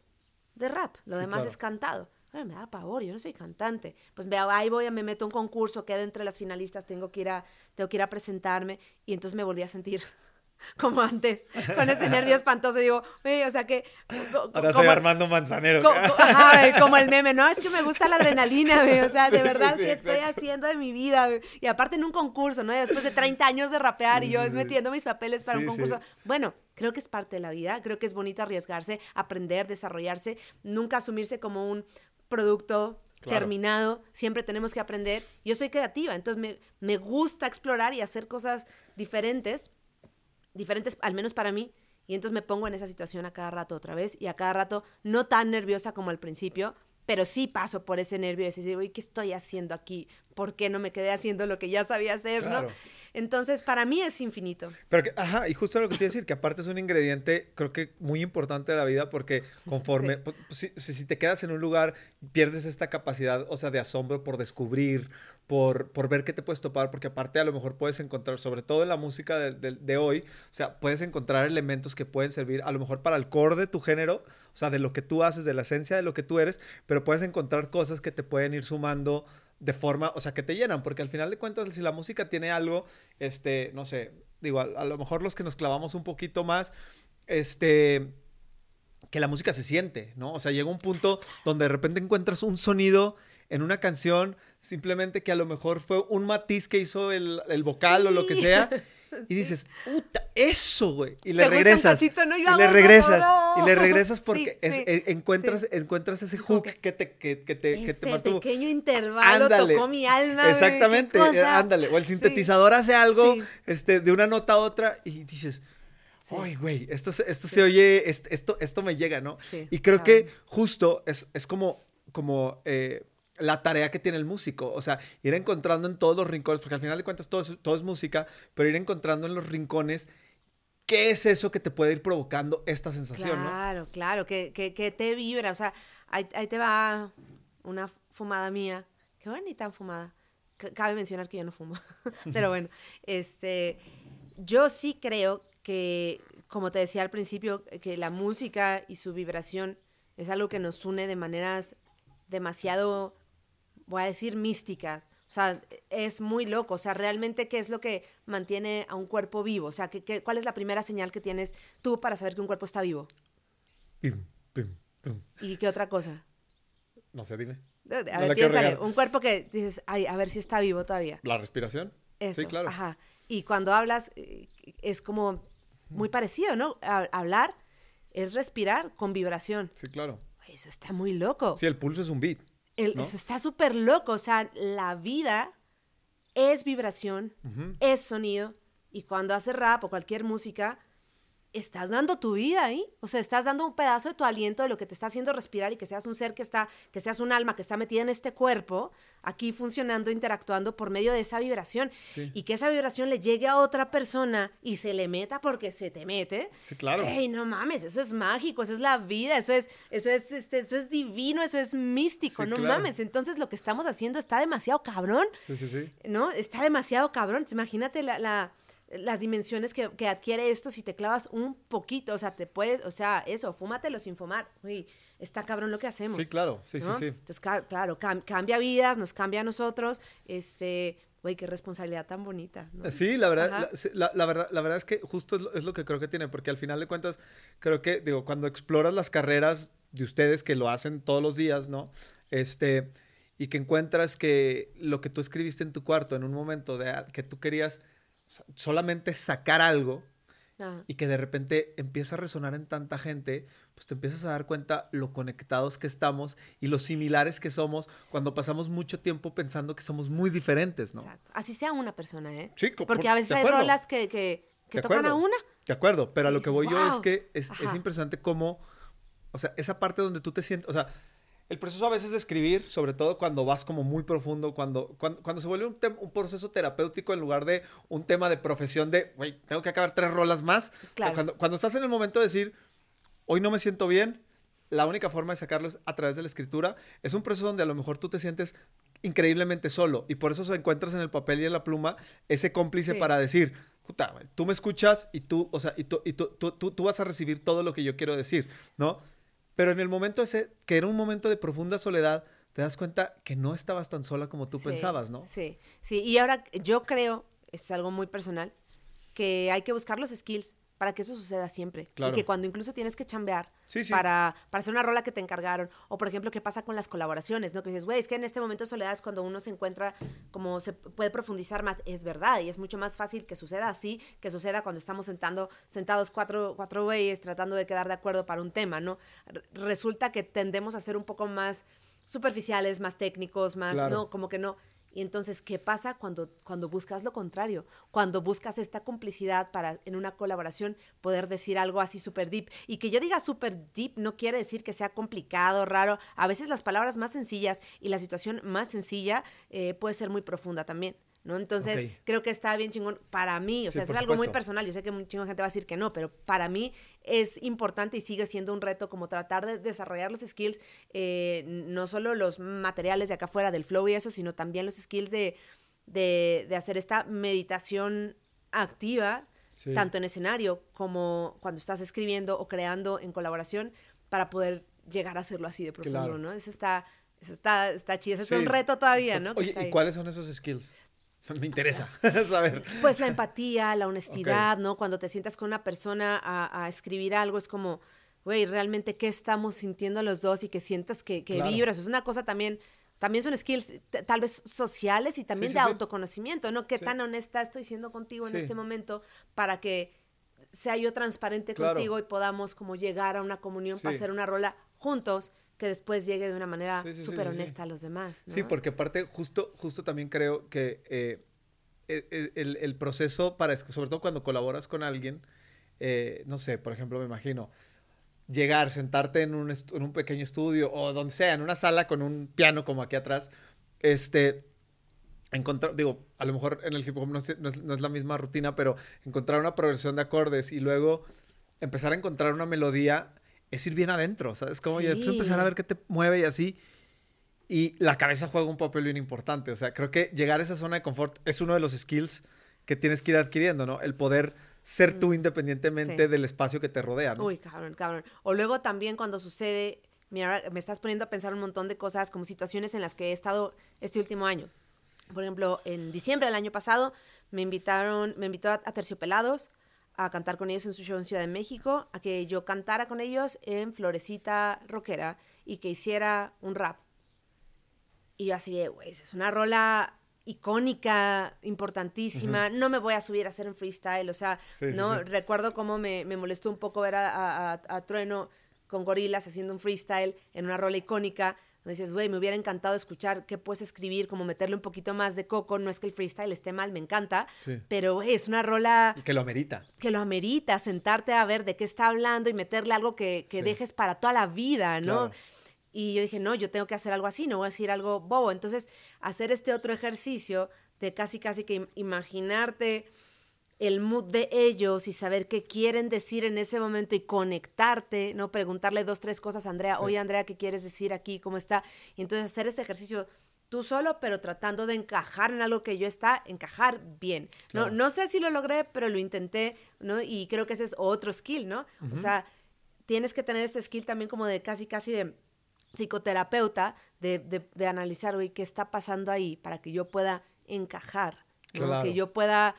de rap, lo demás es cantado. me da pavor, yo no soy cantante. Pues vea, ahí voy, me meto a un concurso, quedo entre las finalistas, tengo que ir a, tengo que ir a presentarme y entonces me volví a sentir como antes, con ese nervio espantoso. Digo, o sea que. Ahora soy Armando Manzanero. como el meme, no, es que me gusta la adrenalina, o sea, de verdad, ¿qué estoy haciendo de mi vida? Y aparte en un concurso, ¿no? después de 30 años de rapear y yo metiendo mis papeles para un concurso. Bueno, creo que es parte de la vida, creo que es bonito arriesgarse, aprender, desarrollarse, nunca asumirse como un producto terminado, siempre tenemos que aprender. Yo soy creativa, entonces me, me gusta explorar y hacer cosas diferentes, diferentes al menos para mí, y entonces me pongo en esa situación a cada rato otra vez y a cada rato no tan nerviosa como al principio, pero sí paso por ese nervio de decir, uy, ¿qué estoy haciendo aquí? ¿Por qué no me quedé haciendo lo que ya sabía hacer, no? Entonces, para mí es infinito. Pero que, ajá, y justo lo que te iba a decir, que aparte es un ingrediente, creo que muy importante de la vida, porque conforme, pues, si, si, te quedas en un lugar, pierdes esta capacidad, o sea, de asombro por descubrir, por, por ver qué te puedes topar, porque aparte a lo mejor puedes encontrar, sobre todo en la música de, hoy, o sea, puedes encontrar elementos que pueden servir a lo mejor para el core de tu género, o sea, de lo que tú haces, de la esencia de lo que tú eres, pero puedes encontrar cosas que te pueden ir sumando de forma, o sea, que te llenan, porque al final de cuentas, si la música tiene algo, este, no sé, digo, a, lo mejor los que nos clavamos un poquito más, este, que la música se siente, ¿no? O sea, llega un punto donde de repente encuentras un sonido en una canción, simplemente que a lo mejor fue un matiz que hizo el, el vocal o lo que sea, Y dices, puta, eso, güey. Y le regresas. y le regresas. Y le regresas porque eh, encuentras, encuentras ese hook que te, que, que te, que te mantuvo. pequeño intervalo tocó mi alma. Exactamente, ándale. O el sintetizador hace algo este, de una nota a otra y dices, Ay, güey, esto, esto se oye, esto, esto me llega, ¿no? y creo que justo es, es como, como eh, la tarea que tiene el músico, o sea, ir encontrando en todos los rincones, porque al final de cuentas todo es, todo es música, pero ir encontrando en los rincones qué es eso que te puede ir provocando esta sensación, claro, ¿no? Claro, claro, que, que, te vibra, o sea, ahí, te va una fumada mía, qué bonita fumada. Cabe mencionar que yo no fumo, pero bueno, este, yo sí creo que, como te decía al principio, que la música y su vibración es algo que nos une de maneras demasiado voy a decir, místicas. O sea, es muy loco. O sea, realmente, ¿qué es lo que mantiene a un cuerpo vivo? O sea, ¿qué, cuál es la primera señal que tienes tú para saber que un cuerpo está vivo? ¿Y qué otra cosa? No sé, dime. A ver, piénsale. Un cuerpo que dices, ay, a ver si está vivo todavía. ¿La respiración? Eso. Sí, claro. Ajá. Y cuando hablas, eh, es como muy parecido, ¿no? hablar es respirar con vibración. Sí, claro. Eso está muy loco. Sí, el pulso es un beat. Eso está súper loco. O sea, la vida es vibración, es sonido. Y cuando haces rap o cualquier música, estás dando tu vida ahí. O sea, estás dando un pedazo de tu aliento de lo que te está haciendo respirar y que seas un ser que está, que seas un alma que está metida en este cuerpo, aquí funcionando, interactuando por medio de esa vibración. Y que esa vibración le llegue a otra persona y se le meta porque se te mete. Sí, claro. Ey, no mames, eso es mágico, eso es la vida, eso es, eso es, este, eso es divino, eso es místico, no mames. Entonces lo que estamos haciendo está demasiado cabrón. Sí, sí, sí. ¿No? Está demasiado cabrón. Imagínate la las dimensiones que, que, adquiere esto si te clavas un poquito, o sea, te puedes, o sea, eso, fúmatelo sin fumar, uy, está cabrón lo que hacemos. Sí, claro, sí, sí, sí. Entonces, claro, cambia vidas, nos cambia a nosotros, este, güey, qué responsabilidad tan bonita. Sí, la verdad, la, la, verdad, la verdad es que justo es lo, es lo, que creo que tiene, porque al final de cuentas, creo que, digo, cuando exploras las carreras de ustedes que lo hacen todos los días, ¿no? Este, y que encuentras que lo que tú escribiste en tu cuarto en un momento de que tú querías solamente sacar algo y que de repente empieza a resonar en tanta gente, pues te empiezas a dar cuenta lo conectados que estamos y lo similares que somos cuando pasamos mucho tiempo pensando que somos muy diferentes, ¿no? Exacto. Así sea una persona, ¿eh? Sí, Porque a veces hay rolas que, que, tocan a una. De acuerdo, pero a lo que voy yo es que es, es impresionante cómo, o sea, esa parte donde tú te sientes, o sea, el proceso a veces de escribir, sobre todo cuando vas como muy profundo, cuando, cuando, se vuelve un, un, proceso terapéutico en lugar de un tema de profesión de, güey, tengo que acabar tres rolas más. Cuando, cuando estás en el momento de decir, hoy no me siento bien, la única forma de sacarlo es a través de la escritura. Es un proceso donde a lo mejor tú te sientes increíblemente solo y por eso se encuentras en el papel y en la pluma ese cómplice para decir, puta, tú me escuchas y tú, o sea, y tú, y tú, tú, tú vas a recibir todo lo que yo quiero decir, ¿no? Pero en el momento ese, que era un momento de profunda soledad, te das cuenta que no estabas tan sola como tú pensabas, ¿no? Sí, sí. Y ahora yo creo, es algo muy personal, que hay que buscar los skills para que eso suceda siempre. Y que cuando incluso tienes que chambear Para, para hacer una rola que te encargaron, o por ejemplo, qué pasa con las colaboraciones, ¿no? Que dices, güey, es que en este momento de soledad es cuando uno se encuentra como se puede profundizar más. Es verdad, y es mucho más fácil que suceda así, que suceda cuando estamos sentando, sentados cuatro, cuatro güeyes tratando de quedar de acuerdo para un tema, ¿no? resulta que tendemos a ser un poco más superficiales, más técnicos, más, no, como que no. Y entonces, ¿qué pasa cuando, cuando buscas lo contrario? Cuando buscas esta complicidad para en una colaboración poder decir algo así súper deep. Y que yo diga súper deep no quiere decir que sea complicado, raro. A veces las palabras más sencillas y la situación más sencilla eh, puede ser muy profunda también. ¿No? Entonces, creo que está bien chingón para mí, o sea, es algo muy personal, yo sé que mucha gente va a decir que no, pero para mí es importante y sigue siendo un reto como tratar de desarrollar los skills, eh, no solo los materiales de acá afuera del flow y eso, sino también los skills de, de, hacer esta meditación activa, tanto en escenario como cuando estás escribiendo o creando en colaboración, para poder llegar a hacerlo así de profundo, ¿no? Eso está... Eso está, está chido, eso es un reto todavía, ¿no? Oye, ¿y cuáles son esos skills? Me interesa saber. Pues la empatía, la honestidad, ¿no? Cuando te sientas con una persona a, escribir algo, es como, güey, realmente qué estamos sintiendo los dos y que sientas que, que vibras. Es una cosa también, también son skills tal vez sociales y también de autoconocimiento, ¿no? Qué tan honesta estoy siendo contigo en este momento para que sea yo transparente contigo y podamos como llegar a una comunión para hacer una rola juntos que después llegue de una manera súper honesta a los demás. Sí, porque aparte, justo, justo también creo que eh, e, e, el, el, proceso para, sobre todo cuando colaboras con alguien, eh, no sé, por ejemplo, me imagino, llegar, sentarte en un, en un pequeño estudio o donde sea, en una sala con un piano como aquí atrás, este, encontrar, digo, a lo mejor en el hip hop no es, no es, la misma rutina, pero encontrar una progresión de acordes y luego empezar a encontrar una melodía es ir bien adentro, ¿sabes? Como ya empezar a ver qué te mueve y así. Y la cabeza juega un papel bien importante. O sea, creo que llegar a esa zona de confort es uno de los skills que tienes que ir adquiriendo, ¿no? El poder ser tú mm, independientemente del espacio que te rodea, ¿no? Uy, cabrón, cabrón. O luego también cuando sucede, mira, me estás poniendo a pensar un montón de cosas, como situaciones en las que he estado este último año. Por ejemplo, en diciembre del año pasado me invitaron, me invitó a Terciopelados, a cantar con ellos en su show en Ciudad de México, a que yo cantara con ellos en Florecita Rockera y que hiciera un rap. Y yo así de, güey, es una rola icónica, importantísima, no me voy a subir a hacer un freestyle, o sea, ¿no? Recuerdo cómo me, me, molestó un poco ver a, a Trueno con gorilas haciendo un freestyle en una rola icónica, dices, güey, me hubiera encantado escuchar qué puedes escribir, como meterle un poquito más de coco. No es que el freestyle esté mal, me encanta, pero es una rola... Que lo amerita. Que lo amerita, sentarte a ver de qué está hablando y meterle algo que, dejes para toda la vida, ¿no? Y yo dije, no, yo tengo que hacer algo así, no voy a decir algo bobo. Entonces, hacer este otro ejercicio de casi, casi que imaginarte el mood de ellos y saber qué quieren decir en ese momento y conectarte, ¿no? Preguntarle dos, tres cosas a Andrea, oye Andrea, ¿qué quieres decir aquí? ¿Cómo está? Y entonces hacer ese ejercicio tú solo, pero tratando de encajar en algo que yo está, encajar bien. No, no sé si lo logré, pero lo intenté, ¿no? Y creo que ese es otro skill, ¿no? O sea, tienes que tener este skill también como de casi, casi de psicoterapeuta, de, de, analizar, oye, ¿qué está pasando ahí? Para que yo pueda encajar, ¿no? Que yo pueda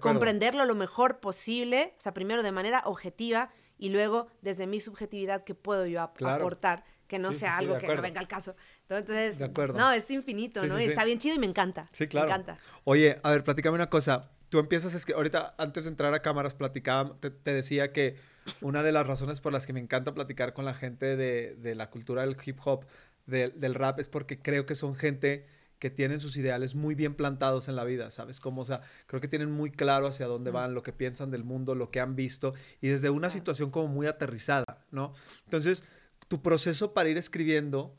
comprenderlo lo mejor posible, o sea, primero de manera objetiva y luego desde mi subjetividad que puedo yo aportar, que no sea algo que no venga al caso. Entonces, no, es infinito, ¿no? Está bien chido y me encanta. Sí, claro. Me encanta. Oye, a ver, platícame una cosa. Tú empiezas, es que ahorita antes de entrar a cámaras platicaba, te, decía que una de las razones por las que me encanta platicar con la gente de, de la cultura del hip hop, del rap, es porque creo que son gente que tienen sus ideales muy bien plantados en la vida, ¿sabes? Como, o sea, creo que tienen muy claro hacia dónde van, lo que piensan del mundo, lo que han visto, y desde una situación como muy aterrizada, ¿no? Entonces, tu proceso para ir escribiendo,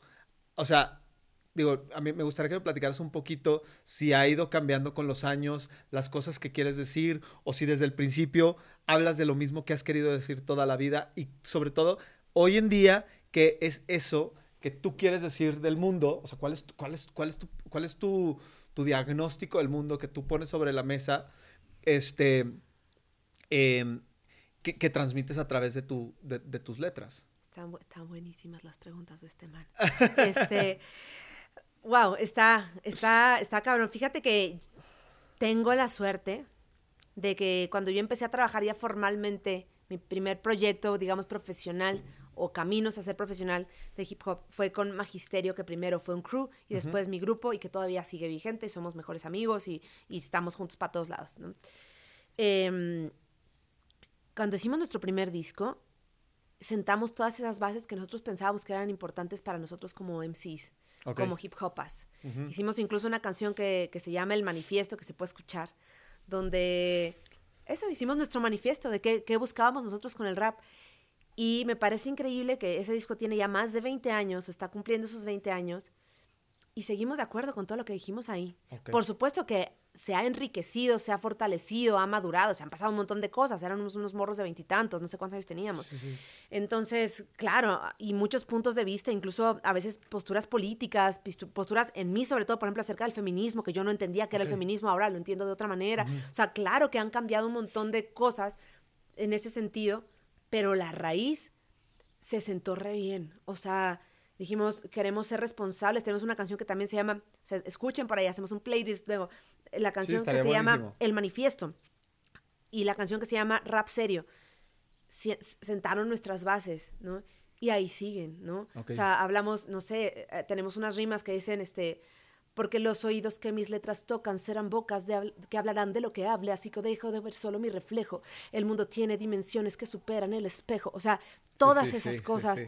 o sea, digo, a mí me gustaría que me platicaras un poquito si ha ido cambiando con los años las cosas que quieres decir, o si desde el principio hablas de lo mismo que has querido decir toda la vida, y sobre todo, hoy en día, ¿qué es eso que tú quieres decir del mundo, o sea, cuál es, cuál es, cuál es, tu, cuál es tu, tu diagnóstico del mundo que tú pones sobre la mesa, este, em, que, transmites a través de, tu, de, tus letras. Están, están, buenísimas las preguntas de este man. Este, wow, está, está, está cabrón. Fíjate que tengo la suerte de que cuando yo empecé a trabajar ya formalmente, mi primer proyecto, digamos, profesional, o caminos a ser profesional de hip hop fue con Magisterio, que primero fue un crew y después mi grupo y que todavía sigue vigente, somos mejores amigos y, estamos juntos para todos lados. Em, cuando hicimos nuestro primer disco, sentamos todas esas bases que nosotros pensábamos que eran importantes para nosotros como MCs, como hip hopas. Hicimos incluso una canción que, que, se llama El Manifiesto, que se puede escuchar, donde eso, hicimos nuestro manifiesto de qué, qué buscábamos nosotros con el rap. Y me parece increíble que ese disco tiene ya más de 20 años, o está cumpliendo sus 20 años, y seguimos de acuerdo con todo lo que dijimos ahí. Por supuesto que se ha enriquecido, se ha fortalecido, ha madurado, se han pasado un montón de cosas, eran unos, morros de veintitantos, no sé cuántos años teníamos. Entonces, claro, y muchos puntos de vista, incluso a veces posturas políticas, posturas en mí, sobre todo, por ejemplo, acerca del feminismo, que yo no entendía que era el feminismo, ahora lo entiendo de otra manera. O sea, claro que han cambiado un montón de cosas en ese sentido, pero la raíz se sentó re bien. O sea, dijimos, queremos ser responsables. Tenemos una canción que también se llama, o sea, escuchen por ahí, hacemos un playlist luego, la canción que se llama El Manifiesto y la canción que se llama Rap Serio. Sentaron nuestras bases, ¿no? Y ahí siguen, ¿no? O sea, hablamos, no sé, eh, tenemos unas rimas que dicen, este, porque los oídos que mis letras tocan serán bocas de, que hablarán de lo que hable, así que dejo de ver solo mi reflejo. El mundo tiene dimensiones que superan el espejo. O sea, todas esas cosas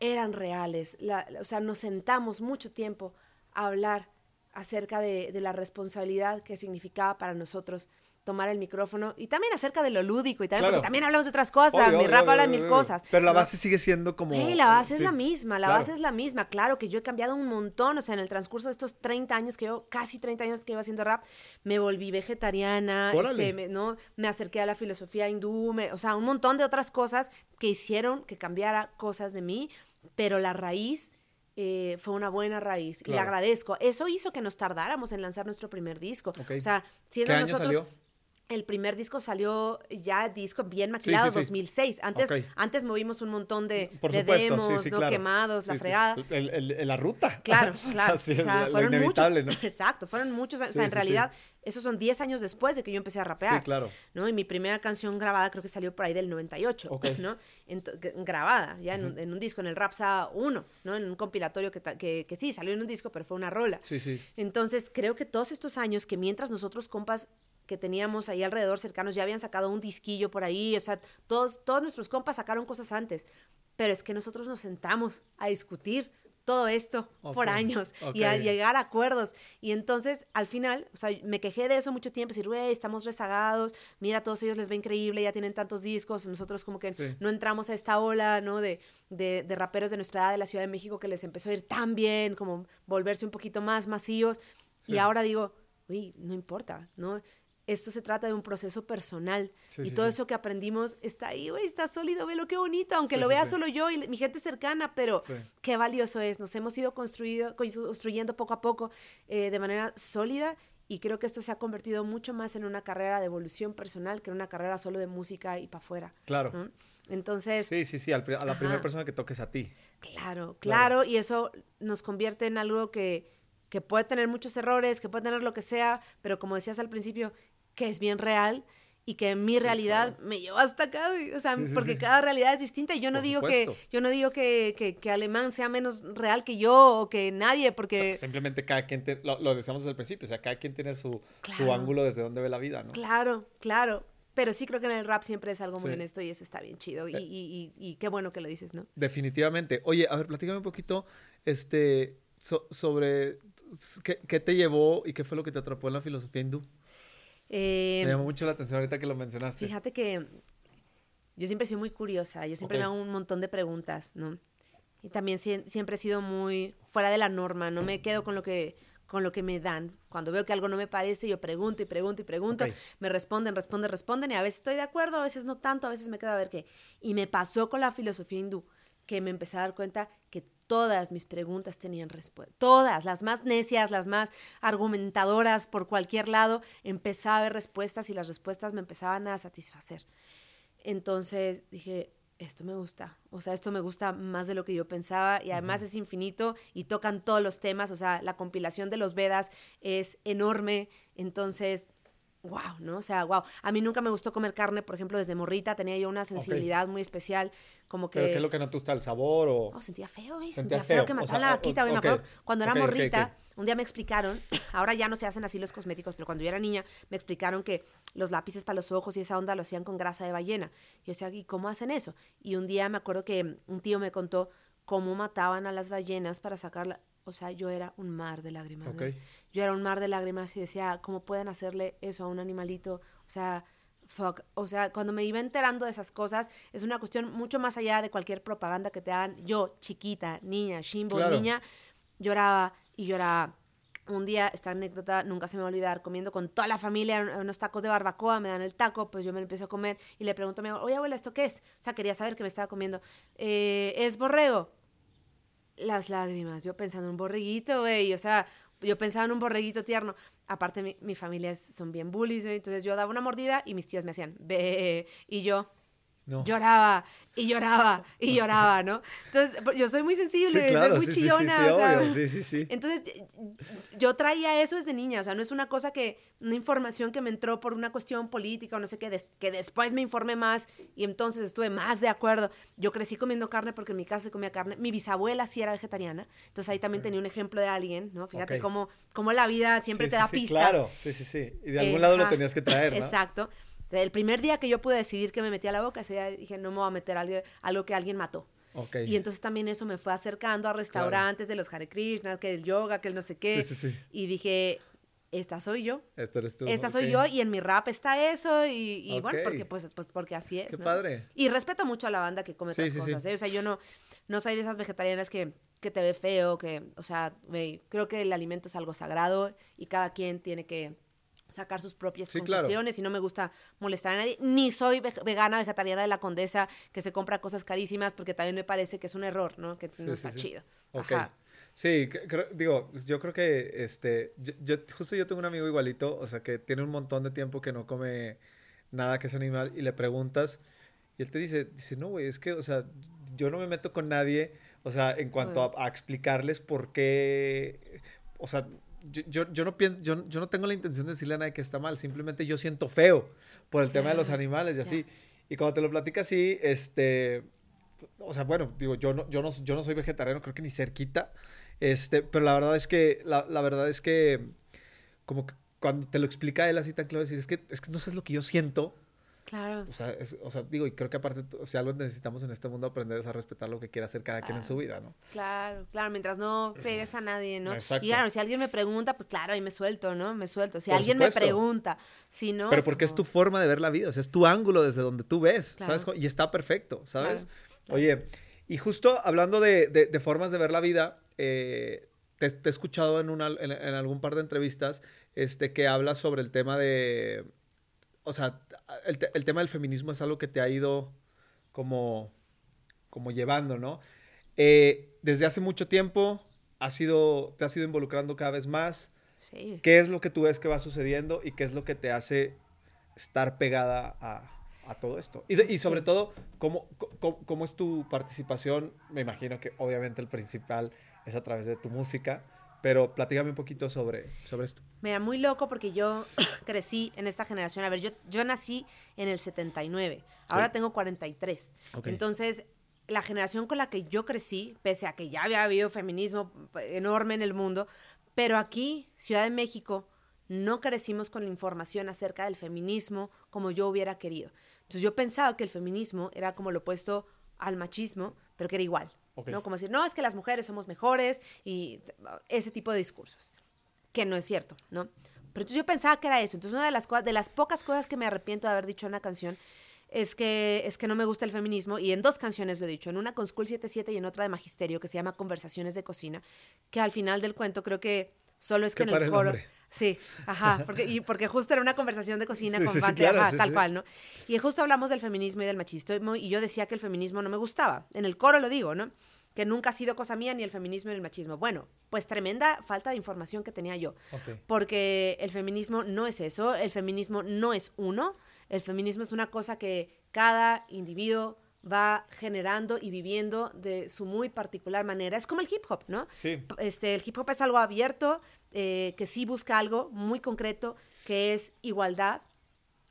eran reales. o sea, nos sentamos mucho tiempo a hablar acerca de, de, la responsabilidad que significaba para nosotros tomar el micrófono y también acerca de lo lúdico y también, porque también hablamos de otras cosas, mi rap habla de mil cosas. Pero la base sigue siendo como... la base es la misma, la base es la misma, claro que yo he cambiado un montón, o sea, en el transcurso de estos 30 años que yo, casi 30 años que iba haciendo rap, me volví vegetariana, este, me, ¿no? me acerqué a la filosofía hindú, o sea, un montón de otras cosas que hicieron que cambiara cosas de mí, pero la raíz... Eh, fue una buena raíz y le agradezco. Eso hizo que nos tardáramos en lanzar nuestro primer disco. O sea, siendo nosotros el primer disco salió ya disco bien maquilado, 2006. Antes, antes movimos un montón de, demos, ¿no? Quemados, la fregada. la ruta. Claro, claro. o sea, fueron muchos. Exacto, fueron muchos. o sea, en realidad, esos son 10 años después de que yo empecé a rapear. Sí, claro. ¿no? Y mi primera canción grabada creo que salió por ahí del 98, ¿no? grabada, ya en, un, disco, en el Rapsa 1, ¿no? En un compilatorio que, que, que sí, salió en un disco, pero fue una rola. Sí, sí. Entonces, creo que todos estos años que mientras nosotros, compas, que teníamos ahí alrededor cercanos ya habían sacado un disquillo por ahí, o sea, todos, todos nuestros compas sacaron cosas antes, pero es que nosotros nos sentamos a discutir todo esto por años y a llegar a acuerdos. Y entonces, al final, o sea, me quejé de eso mucho tiempo, decir, güey, estamos rezagados, mira, a todos ellos les va increíble, ya tienen tantos discos, nosotros como que no entramos a esta ola, ¿no? De, de, de, raperos de nuestra edad de la Ciudad de México que les empezó a ir tan bien, como volverse un poquito más masivos. Y ahora digo, uy, no importa, ¿no? Esto se trata de un proceso personal. y todo eso que aprendimos está ahí, güey, está sólido, ve lo que bonito, aunque lo vea solo yo y mi gente cercana, pero qué valioso es. Nos hemos ido construido, construyendo poco a poco eh, de manera sólida y creo que esto se ha convertido mucho más en una carrera de evolución personal que en una carrera solo de música y para afuera. Claro. Entonces... Sí, sí, sí, a la primera persona que toques a ti. Claro, claro, y eso nos convierte en algo que que puede tener muchos errores, que puede tener lo que sea, pero como decías al principio, que es bien real y que mi realidad me llevó hasta acá, o sea, porque cada realidad es distinta y yo no digo que yo no digo que, que, alemán sea menos real que yo o que nadie, porque simplemente cada quien lo, decíamos desde el principio, o sea, cada quien tiene su, su ángulo desde donde ve la vida, ¿no? Claro, claro. Pero sí creo que en el rap siempre es algo muy honesto y eso está bien chido. Y, eh. y, y, qué bueno que lo dices, ¿no? Definitivamente. Oye, a ver, platícame un poquito este, sobre qué, qué, te llevó y qué fue lo que te atrapó en la filosofía hindú. Me llamó em, mucho la atención ahorita que lo mencionaste. Fíjate que yo siempre he sido muy curiosa, yo siempre me hago un montón de preguntas, ¿no? Y también siempre he sido muy fuera de la norma, no me quedo con lo que con lo que me dan. Cuando veo que algo no me parece, yo pregunto y pregunto y pregunto, me responden, responden, responden y a veces estoy de acuerdo, a veces no tanto, a veces me quedo a ver qué. Y me pasó con la filosofía hindú, que me empecé a dar cuenta que todas mis preguntas tenían respuesta. Todas, las más necias, las más argumentadoras por cualquier lado, empezaba a ver respuestas y las respuestas me empezaban a satisfacer. Entonces dije, esto me gusta, o sea, esto me gusta más de lo que yo pensaba y además es infinito y tocan todos los temas, o sea, la compilación de los Vedas es enorme, entonces wow, ¿no? O sea, wow. A mí nunca me gustó comer carne, por ejemplo, desde morrita tenía yo una sensibilidad muy especial, como que... ¿Pero qué es lo que no te gusta? ¿El sabor o...? Oh, sentía feo, ¿eh? Sentía feo, que mataban la vaquita, güey. Me acuerdo, cuando era morrita, un día me explicaron, ahora ya no se hacen así los cosméticos, pero cuando yo era niña, me explicaron que los lápices para los ojos y esa onda lo hacían con grasa de ballena. Yo decía, ¿y cómo hacen eso? Y un día me acuerdo que un tío me contó cómo mataban a las ballenas para sacarla. O sea, yo era un mar de lágrimas. Yo era un mar de lágrimas y decía, ¿cómo pueden hacerle eso a un animalito? O sea, fuck. O sea, cuando me iba enterando de esas cosas, es una cuestión mucho más allá de cualquier propaganda que te hagan. Yo, chiquita, niña, Shimbo, niña, lloraba y lloraba. Un día, esta anécdota nunca se me va a olvidar, comiendo con toda la familia unos tacos de barbacoa, me dan el taco, pues yo me lo empiezo a comer y le pregunto a mi abuela, oye abuela, ¿esto qué es? O sea, quería saber qué me estaba comiendo. Eh, ¿Es borrego? Las lágrimas, yo pensando en un borreguito, güey, o sea, yo pensaba en un borreguito tierno. Aparte, mi, mi familia son bien bullies, entonces yo daba una mordida y mis tíos me hacían, ve, y yo, Lloraba y lloraba y lloraba, ¿no? Entonces, yo soy muy sensible, soy muy chillona, o sea, entonces yo traía eso desde niña, o sea, no es una cosa que, una información que me entró por una cuestión política o no sé qué, que después me informé más y entonces estuve más de acuerdo. Yo crecí comiendo carne porque en mi casa se comía carne, mi bisabuela sí era vegetariana, entonces ahí también tenía un ejemplo de alguien, ¿no? Fíjate cómo, cómo la vida siempre te da pistas. Claro, sí, sí, sí, y de algún lado lo tenías que traer, ¿no? Exacto. El primer día que yo pude decidir que me metía a la boca, ese día dije, no me voy a meter algo, algo que alguien mató. Y entonces también eso me fue acercando a restaurantes de los Hare Krishna, que el yoga, que el no sé qué. Y dije, esta soy yo. Esta eres tú. Esta soy yo y en mi rap está eso y, bueno, porque pues, pues porque así es. Qué padre. Y respeto mucho a la banda que come otras cosas, ¿eh? O sea, yo no, no soy de esas vegetarianas que, que te ve feo, que, o sea, creo que el alimento es algo sagrado y cada quien tiene que sacar sus propias conclusiones y no me gusta molestar a nadie. Ni soy vegana, vegetariana de la condesa que se compra cosas carísimas porque también me parece que es un error, ¿no? Que no está chido. Sí, digo, yo creo que, este, yo, justo yo tengo un amigo igualito, o sea, que tiene un montón de tiempo que no come nada que sea animal y le preguntas y él te dice, dice, no, güey, es que, o sea, yo no me meto con nadie, o sea, en cuanto a, a explicarles por qué, o sea, yo, yo, no pienso, yo, yo, no tengo la intención de decirle a nadie que está mal, simplemente yo siento feo por el tema de los animales y así. Y cuando te lo platica así, este, o sea, bueno, digo, yo no, yo no, yo no soy vegetariano, creo que ni cerquita, este, pero la verdad es que, la, la verdad es que, como que cuando te lo explica él así tan claro, decir, es que, es que no sabes lo que yo siento, Claro. O sea, o sea, digo, y creo que aparte, si algo necesitamos en este mundo aprender es a respetar lo que quiera hacer cada quien en su vida, ¿no? Claro, claro, mientras no fregues a nadie, ¿no? Exacto. Y claro, si alguien me pregunta, pues claro, ahí me suelto, ¿no? Me suelto. Si alguien me pregunta, si no. Pero porque es tu forma de ver la vida, o sea, es tu ángulo desde donde tú ves, ¿sabes? Y está perfecto, ¿sabes? Oye, y justo hablando de, de, formas de ver la vida, eh, te, he escuchado en, una, en, en algún par de entrevistas este, que hablas sobre el tema de o sea, el, el, tema del feminismo es algo que te ha ido como, como llevando, ¿no? Eh, desde hace mucho tiempo has ido, te has ido involucrando cada vez más. Sí. ¿Qué es lo que tú ves que va sucediendo y qué es lo que te hace estar pegada a, a todo esto? Y, y sobre todo, ¿cómo, cómo, cómo es tu participación? Me imagino que obviamente el principal es a través de tu música, pero platícame un poquito sobre, sobre esto. Mira, muy loco porque yo crecí en esta generación. A ver, yo, yo nací en el 79, ahora tengo 43. Entonces, la generación con la que yo crecí, pese a que ya había habido feminismo enorme en el mundo, pero aquí, Ciudad de México, no crecimos con la información acerca del feminismo como yo hubiera querido. Entonces yo pensaba que el feminismo era como lo opuesto al machismo, pero que era igual. ¿No? Como decir, no, es que las mujeres somos mejores y ese tipo de discursos, que no es cierto, ¿no? Pero entonces yo pensaba que era eso. Entonces una de las, cosas, de las pocas cosas que me arrepiento de haber dicho en una canción es que, es que no me gusta el feminismo y en dos canciones lo he dicho, en una con School 77 y en otra de Magisterio que se llama Conversaciones de Cocina, que al final del cuento creo que solo es que en el coro... Sí, ajá, porque, y porque justo era una conversación de cocina con sí, tal cual, ¿no? Y justo hablamos del feminismo y del machismo y yo decía que el feminismo no me gustaba. En el coro lo digo, ¿no? Que nunca ha sido cosa mía ni el feminismo ni el machismo. Bueno, pues tremenda falta de información que tenía yo. Porque el feminismo no es eso, el feminismo no es uno, el feminismo es una cosa que cada individuo va generando y viviendo de su muy particular manera. Es como el hip hop, ¿no? Sí. Este, el hip hop es algo abierto, eh, que sí busca algo muy concreto, que es igualdad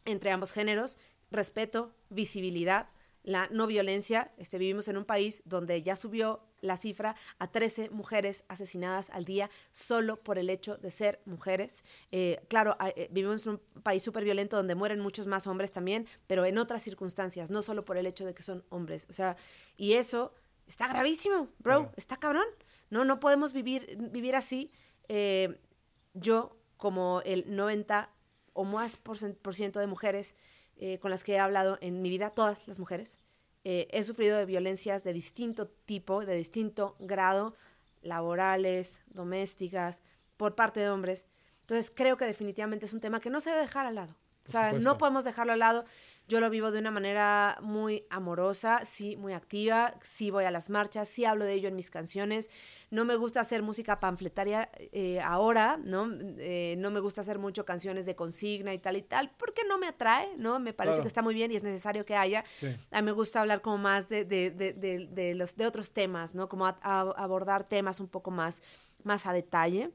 entre ambos géneros, respeto, visibilidad, la no violencia. Este, vivimos en un país donde ya subió la cifra a 13 mujeres asesinadas al día solo por el hecho de ser mujeres. Eh, claro, eh, vivimos en un país súper violento donde mueren muchos más hombres también, pero en otras circunstancias, no solo por el hecho de que son hombres. O sea, y eso está gravísimo, bro, está cabrón. No, no podemos vivir, vivir así. Eh, yo, como el 90 o más por, ciento de mujeres con las que he hablado en mi vida, todas las mujeres, eh, he sufrido de violencias de distinto tipo, de distinto grado, laborales, domésticas, por parte de hombres. Entonces creo que definitivamente es un tema que no se debe dejar al lado. o sea, no podemos dejarlo al lado. Yo lo vivo de una manera muy amorosa, sí, muy activa, sí voy a las marchas, sí hablo de ello en mis canciones. No me gusta hacer música panfletaria eh, ahora, ¿no? Eh, no me gusta hacer mucho canciones de consigna y tal y tal, porque no me atrae, ¿no? Me parece que está muy bien y es necesario que haya. A mí me gusta hablar como más de, de, de, de los, de otros temas, ¿no? Como abordar temas un poco más, más a detalle.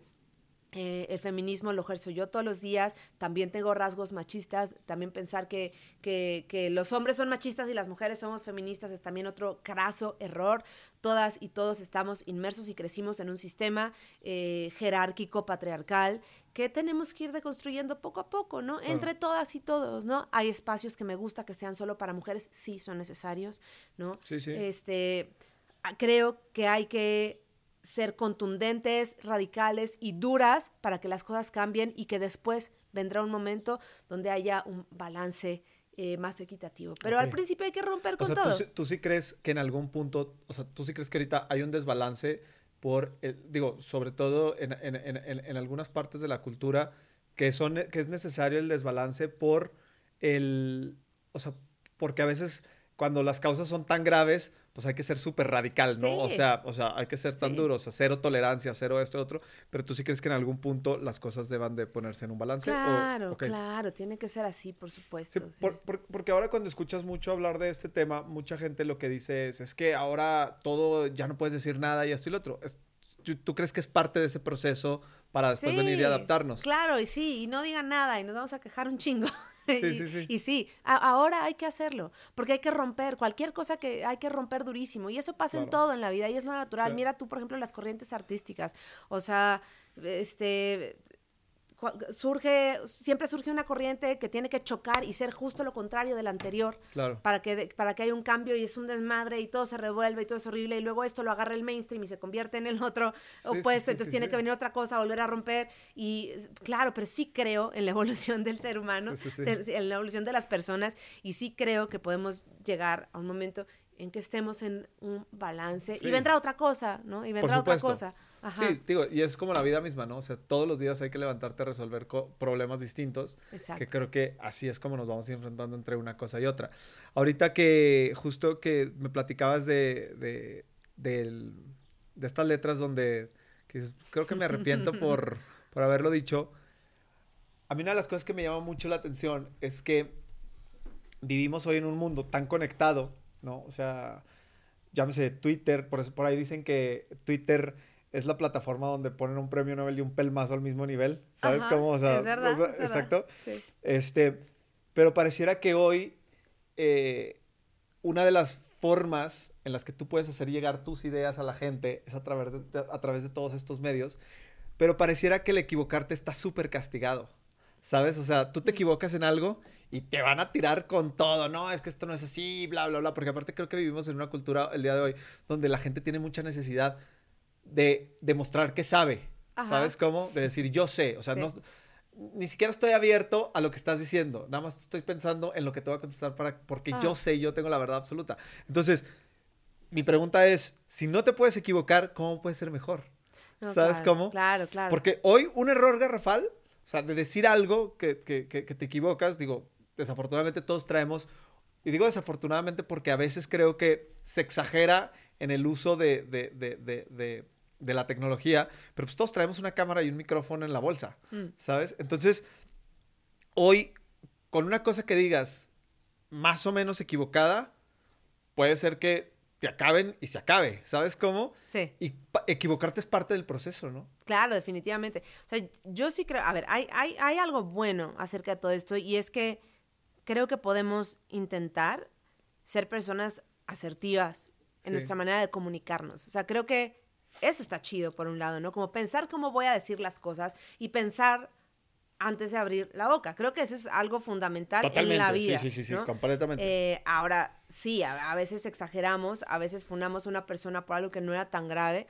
Eh, el feminismo lo ejerzo yo todos los días, también tengo rasgos machistas, también pensar que, que, los hombres son machistas y las mujeres somos feministas es también otro craso error. Todas y todos estamos inmersos y crecimos en un sistema eh, jerárquico, patriarcal, que tenemos que ir deconstruyendo poco a poco, ¿no? Entre todas y todos, ¿no? Hay espacios que me gusta que sean solo para mujeres, sí son necesarios, ¿no? Sí, sí. Este, creo que hay que ser contundentes, radicales y duras para que las cosas cambien y que después vendrá un momento donde haya un balance eh, más equitativo. Pero al principio hay que romper con todo. ¿tú, sí crees que en algún punto, o sea, tú sí crees que ahorita hay un desbalance por, digo, sobre todo en, en, en, en, algunas partes de la cultura, que, son, que es necesario el desbalance por el, o sea, porque a veces cuando las causas son tan graves, pues hay que ser súper radical, ¿no? O, sea, o sea, hay que ser tan duros, o sea, cero tolerancia, cero esto, otro, pero tú sí crees que en algún punto las cosas deban de ponerse en un balance. Claro, claro, tiene que ser así, por supuesto. porque ahora cuando escuchas mucho hablar de este tema, mucha gente lo que dice es, es que ahora todo, ya no puedes decir nada y esto y lo otro. ¿Tú crees que es parte de ese proceso para después venir y adaptarnos? Claro, y sí, y no digan nada y nos vamos a quejar un chingo. Sí, y, sí, sí. Y sí, ahora hay que hacerlo, porque hay que romper cualquier cosa que hay que romper durísimo. Y eso pasa en todo en la vida y es lo natural. Mira tú, por ejemplo, las corrientes artísticas. O sea, este, surge, siempre surge una corriente que tiene que chocar y ser justo lo contrario de la anterior. Claro. Para que, para que haya un cambio y es un desmadre y todo se revuelve y todo es horrible y luego esto lo agarra el mainstream y se convierte en el otro opuesto, entonces tiene que venir otra cosa, volver a romper y claro, pero sí creo en la evolución del ser humano, en la evolución de las personas y sí creo que podemos llegar a un momento en que estemos en un balance y vendrá otra cosa, ¿no? Y vendrá otra cosa. Sí, digo, y es como la vida misma, ¿no? O sea, todos los días hay que levantarte a resolver problemas distintos. Exacto. Que creo que así es como nos vamos enfrentando entre una cosa y otra. Ahorita que justo que me platicabas de, de, de, estas letras donde creo que me arrepiento por, por haberlo dicho. A mí una de las cosas que me llama mucho la atención es que vivimos hoy en un mundo tan conectado, ¿no? O sea, llámese Twitter, por, eso, por ahí dicen que Twitter es la plataforma donde ponen un premio Nobel y un pelmazo al mismo nivel. ¿Sabes cómo? O sea, es verdad, exacto. Este, pero pareciera que hoy eh, una de las formas en las que tú puedes hacer llegar tus ideas a la gente es a través de, a través de todos estos medios. Pero pareciera que el equivocarte está súper castigado. ¿Sabes? O sea, tú te equivocas en algo y te van a tirar con todo, no, es que esto no es así, bla, bla, bla, porque aparte creo que vivimos en una cultura el día de hoy donde la gente tiene mucha necesidad de demostrar que sabe. ¿Sabes cómo? De decir, yo sé. O sea, no, ni siquiera estoy abierto a lo que estás diciendo. Nada más estoy pensando en lo que te voy a contestar para, porque yo ah. sé, yo tengo la verdad absoluta. Entonces, mi pregunta es, si no te puedes equivocar, ¿cómo puedes ser mejor? ¿Sabes cómo? Claro, claro. Porque hoy un error garrafal, o sea, de decir algo que, que, que, que te equivocas, digo, desafortunadamente todos traemos, y digo desafortunadamente porque a veces creo que se exagera en el uso de, de, de de la tecnología, pero pues todos traemos una cámara y un micrófono en la bolsa, mm. ¿sabes? Entonces, hoy, con una cosa que digas más o menos equivocada, puede ser que te acaben y se acabe, ¿sabes cómo? Sí. Y equivocarte es parte del proceso, ¿no? Claro, definitivamente. O sea, yo sí creo, a ver, hay, hay, hay algo bueno acerca de todo esto y es que creo que podemos intentar ser personas asertivas en Sí. nuestra manera de comunicarnos. O sea, creo que eso está chido por un lado, ¿no? Como pensar cómo voy a decir las cosas y pensar antes de abrir la boca. Creo que eso es algo fundamental en la vida. Sí, sí, sí, sí, ¿no? completamente. Eh, ahora, sí, a, a veces exageramos, a veces fundamos a una persona por algo que no era tan grave.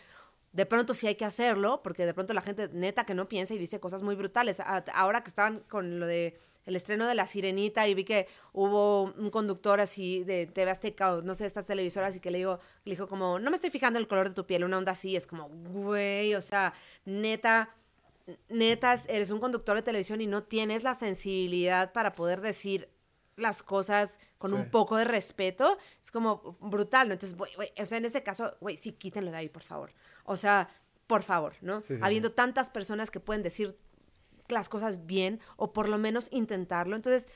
De pronto sí hay que hacerlo, porque de pronto la gente neta que no piensa y dice cosas muy brutales. A- Ahora que estaban con lo de el estreno de La Sirenita y vi que hubo un conductor así de TV Azteca o no sé, de estas televisoras y que le digo, le dijo como, no me estoy fijando el color de tu piel, una onda así, es como, güey, o sea, neta, neta, eres un conductor de televisión y no tienes la sensibilidad para poder decir las cosas con Sí. un poco de respeto, es como brutal, ¿no? Entonces, güey, güey, o sea, en ese caso, güey, sí, quítenlo de ahí, por favor. O sea, por favor, ¿no? Sí, sí, Habiendo tantas personas que pueden decir las cosas bien o por lo menos intentarlo. Entonces,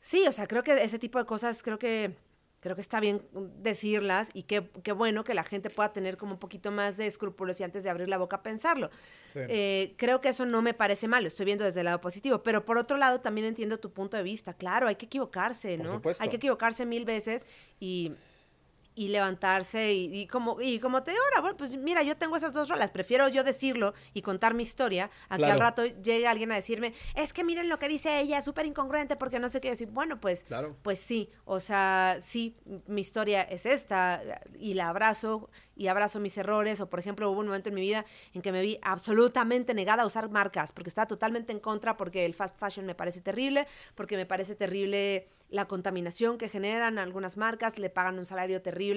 sí, o sea, creo que ese tipo de cosas, creo que creo que está bien decirlas y qué, qué bueno que la gente pueda tener como un poquito más de escrúpulos y antes de abrir la boca pensarlo. Sí. Eh, creo que eso no me parece malo, estoy viendo desde el lado positivo, pero por otro lado también entiendo tu punto de vista. Claro, hay que equivocarse, Por ¿no? supuesto. Hay que equivocarse mil veces y, y levantarse y, y como y como te digo ahora, bueno, pues mira, yo tengo esas dos rolas, prefiero yo decirlo y contar mi historia a que al Claro. rato llegue alguien a decirme, es que miren lo que dice ella, súper incongruente porque no sé qué decir. Bueno, pues, Claro. pues sí, o sea, sí, mi historia es esta y la abrazo y abrazo mis errores o por ejemplo hubo un momento en mi vida en que me vi absolutamente negada a usar marcas porque estaba totalmente en contra porque el fast fashion me parece terrible, porque me parece terrible la contaminación que generan algunas marcas, le pagan un salario terrible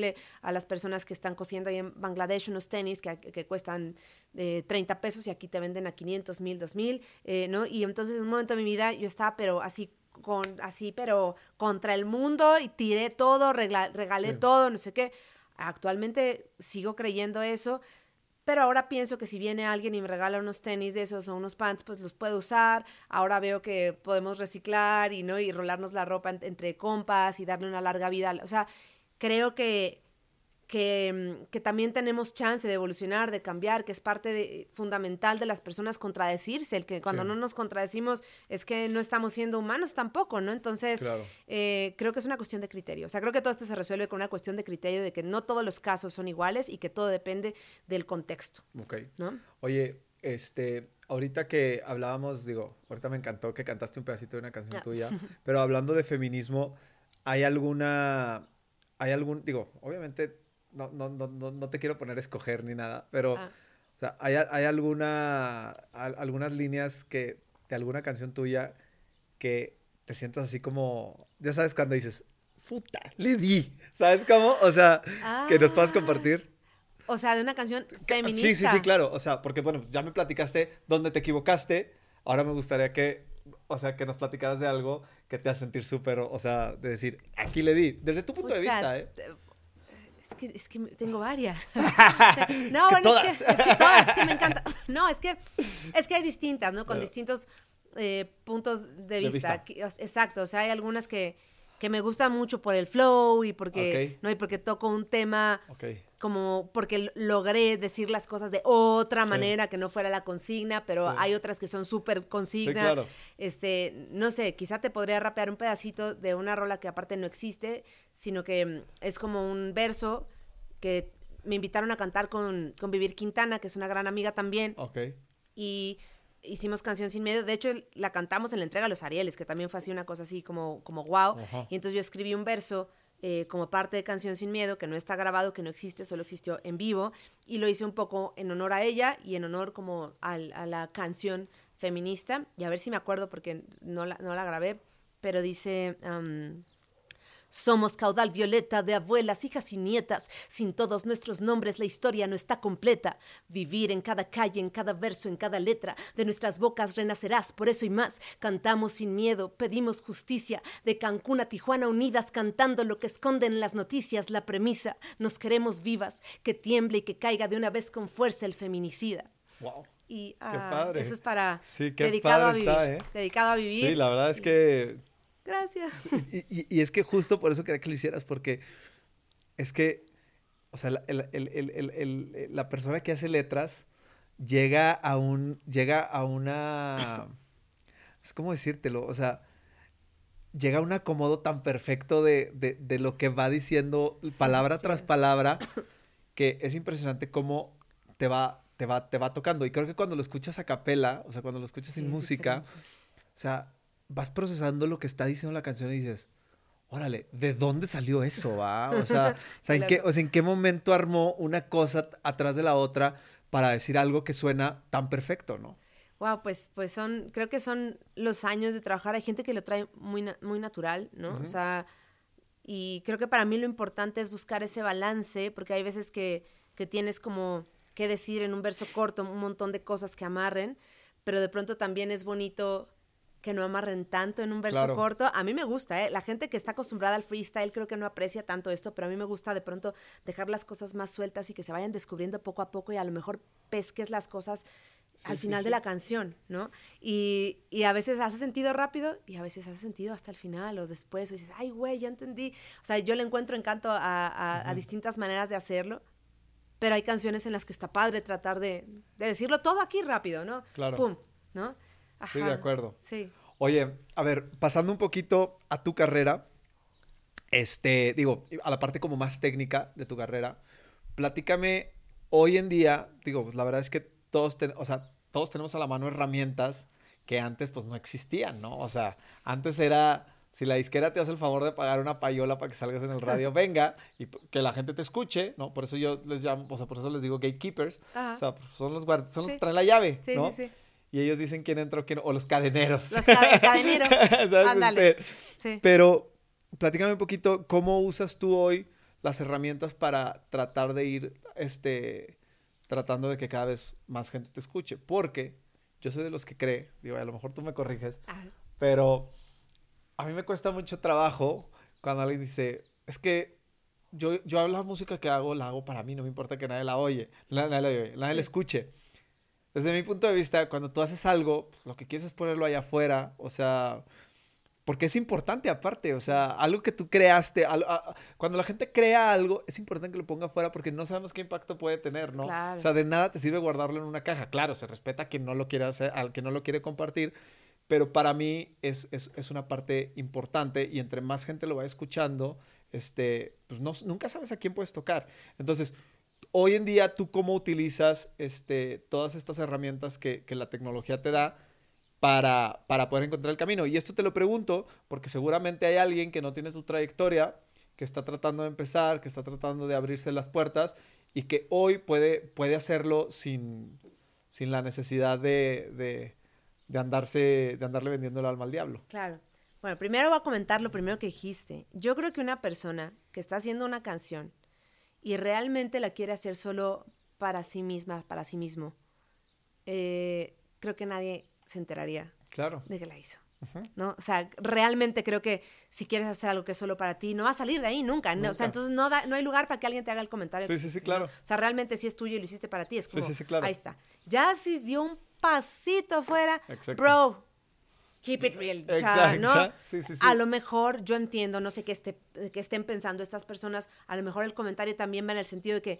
a las personas que están cosiendo ahí en Bangladesh unos tenis que, que cuestan eh, 30 pesos y aquí te venden a 500, 1000, 2000, eh, ¿no? Y entonces en un momento de mi vida yo estaba pero así con así pero contra el mundo y tiré todo, regla- regalé Sí. todo, no sé qué. Actualmente sigo creyendo eso, pero ahora pienso que si viene alguien y me regala unos tenis de esos o unos pants, pues los puedo usar. Ahora veo que podemos reciclar y no y rolarnos la ropa en- entre compas y darle una larga vida. O sea, creo que que, mm, que también tenemos chance de evolucionar, de cambiar, que es parte de- fundamental de las personas contradecirse, el que cuando Sí. no nos contradecimos es que no estamos siendo humanos tampoco, ¿no? Entonces, Claro. eh, creo que es una cuestión de criterio. O sea, creo que todo esto se resuelve con una cuestión de criterio de que no todos los casos son iguales y que todo depende del contexto, Ok. ¿no? Oye, este, ahorita que hablábamos, digo, ahorita me encantó que cantaste un pedacito de una canción Ah. tuya, pero hablando de feminismo, ¿hay alguna, hay algún, digo, obviamente no, no, no, no, no te quiero poner a escoger ni nada, pero, Ah. o sea, ¿hay, hay alguna, al- algunas líneas que, de alguna canción tuya que te sientas así como, ya sabes cuando dices, puta, le di, ¿sabes cómo? O sea, que nos puedas Ah. compartir. O sea, de una canción feminista. Sí, sí, sí, claro. O sea, porque bueno, ya me platicaste dónde te equivocaste. Ahora me gustaría que, o sea, que nos platicaras de algo que te hace sentir súper, o sea, de decir, aquí le di, desde tu punto de vista, ¿eh? Es que, es que tengo varias. no, bueno, todas. es que, es que todas, es que me encanta. No, es que, es que hay distintas, ¿no? Con distintos eh, puntos de De vista. Exacto, o sea, hay algunas que, que me gustan mucho por el flow y porque. ¿no? Y porque toco un tema Ok. Como porque logré decir las cosas de otra Sí. manera que no fuera la consigna, pero Sí. hay otras que son súper consigna. claro. Este, no sé, quizá te podría rapear un pedacito de una rola que aparte no existe, sino que es como un verso que me invitaron a cantar con, con Vivir Quintana, que es una gran amiga también, Ok. y hicimos Canción Sin Miedo. De hecho, la cantamos en la entrega a los Arieles, que también fue así una cosa así como, como wow. Ajá. Y entonces yo escribí un verso eh, como parte de Canción Sin Miedo, que no está grabado, que no existe, solo existió en vivo, y lo hice un poco en honor a ella y en honor como al- a la canción feminista, y a ver si me acuerdo porque no la, no la grabé, pero dice... somos caudal violeta de abuelas, hijas y nietas. Sin todos nuestros nombres la historia no está completa. Vivir en cada calle, en cada verso, en cada letra. De nuestras bocas renacerás, por eso y más. Cantamos sin miedo, pedimos justicia. De Cancún a Tijuana unidas, cantando lo que esconden las noticias, la premisa. Nos queremos vivas, que tiemble y que caiga de una vez con fuerza el feminicida. Wow. Y padre. eso es para Sí, qué dedicado a padre vivir. está, ¿eh? Dedicado a vivir. Sí, la verdad es que Gracias. Y, y- y es que justo por eso quería que lo hicieras, porque es que, o sea, la, el, el, la persona que hace letras llega a un, llega a una, es como decírtelo, o sea, llega a un acomodo tan perfecto de, de, de lo que va diciendo palabra tras palabra que es impresionante cómo te va, te va, te va tocando. Y creo que cuando lo escuchas a capela, o sea, cuando lo escuchas sin música, o sea, vas procesando lo que está diciendo la canción y dices, órale, ¿de dónde salió eso? Va? O, sea, ¿en qué, o sea, ¿en qué momento armó una cosa atrás de la otra para decir algo que suena tan perfecto, no? Wow, pues, pues son, creo que son los años de trabajar. Hay gente que lo trae muy, muy natural, ¿no? O sea, y creo que para mí lo importante es buscar ese balance, porque hay veces que, que tienes como que decir en un verso corto un montón de cosas que amarren, pero de pronto también es bonito que no amarren tanto en un verso corto. A mí me gusta, ¿eh? La gente que está acostumbrada al freestyle creo que no aprecia tanto esto, pero a mí me gusta de pronto dejar las cosas más sueltas y que se vayan descubriendo poco a poco y a lo mejor pesques las cosas al final de la canción, ¿no? Y, y, a veces hace sentido rápido y a veces hace sentido hasta el final o después. O dices, ay, güey, ya entendí. O sea, yo le encuentro encanto a, a, distintas maneras de hacerlo, pero hay canciones en las que está padre tratar de, de decirlo todo aquí rápido, ¿no? Claro. Pum, ¿no? Ajá. Sí, de acuerdo. Sí. Oye, a ver, pasando un poquito a tu carrera, este, digo, a la parte como más técnica de tu carrera, platícame hoy en día, digo, pues la verdad es que todos, o sea, todos tenemos a la mano herramientas que antes pues no existían, ¿no? O sea, antes era, si la disquera te hace el favor de pagar una payola para que salgas en el radio, venga y que la gente te escuche, ¿no? Por eso yo les llamo, o sea, por eso les digo gatekeepers, o sea, son los guardias, son los que traen la llave, ¿no? Sí, sí. Y ellos dicen quién entró, quién, o los cadeneros. Los cadeneros. Ándale. Este, sí. Pero platícame un poquito, ¿cómo usas tú hoy las herramientas para tratar de ir, este, tratando de que cada vez más gente te escuche. Porque yo soy de los que cree, digo, a lo mejor tú me corriges, pero a mí me cuesta mucho trabajo cuando alguien dice, es que yo, yo la música que hago, la hago para mí, no me importa que nadie la oye, nadie la, oye, nadie la escuche. Desde mi punto de vista, cuando tú haces algo, pues, lo que quieres es ponerlo allá afuera, o sea, porque es importante aparte, o sea, algo que tú creaste, cuando la gente crea algo, es importante que lo ponga afuera porque no sabemos qué impacto puede tener, ¿no? O sea, de nada te sirve guardarlo en una caja. Claro, se respeta a quien no lo quiere hacer, al que no lo quiere compartir, pero para mí es, es, es una parte importante y entre más gente lo va escuchando, este, pues no, nunca sabes a quién puedes tocar. Entonces, hoy en día, ¿tú cómo utilizas este, todas estas herramientas que, la tecnología te da? para, para poder encontrar el camino. Y esto te lo pregunto porque seguramente hay alguien que no tiene tu trayectoria, que está tratando de empezar, que está tratando de abrirse las puertas y que hoy puede, puede hacerlo sin, sin la necesidad de, de, de, andarse, de andarle vendiendo el alma al diablo. Claro. Bueno, primero voy a comentar lo primero que dijiste. Yo creo que una persona que está haciendo una canción y realmente la quiere hacer solo para sí misma, para sí mismo, eh, creo que nadie se enteraría claro. de que la hizo. ¿No? O sea, realmente creo que si quieres hacer algo que es solo para ti, no va a salir de ahí nunca. O sea, entonces no, no hay lugar para que alguien te haga el comentario. Sí, sí, sí, claro. O sea, realmente si es tuyo y lo hiciste para ti, es como, sí, sí, claro. ahí está. Ya si dio un pasito afuera, bro, keep it real. O sea, ¿no? Sí, sí, sí. A lo mejor yo entiendo, no sé qué, esté, qué estén pensando estas personas, a lo mejor el comentario también va en el sentido de que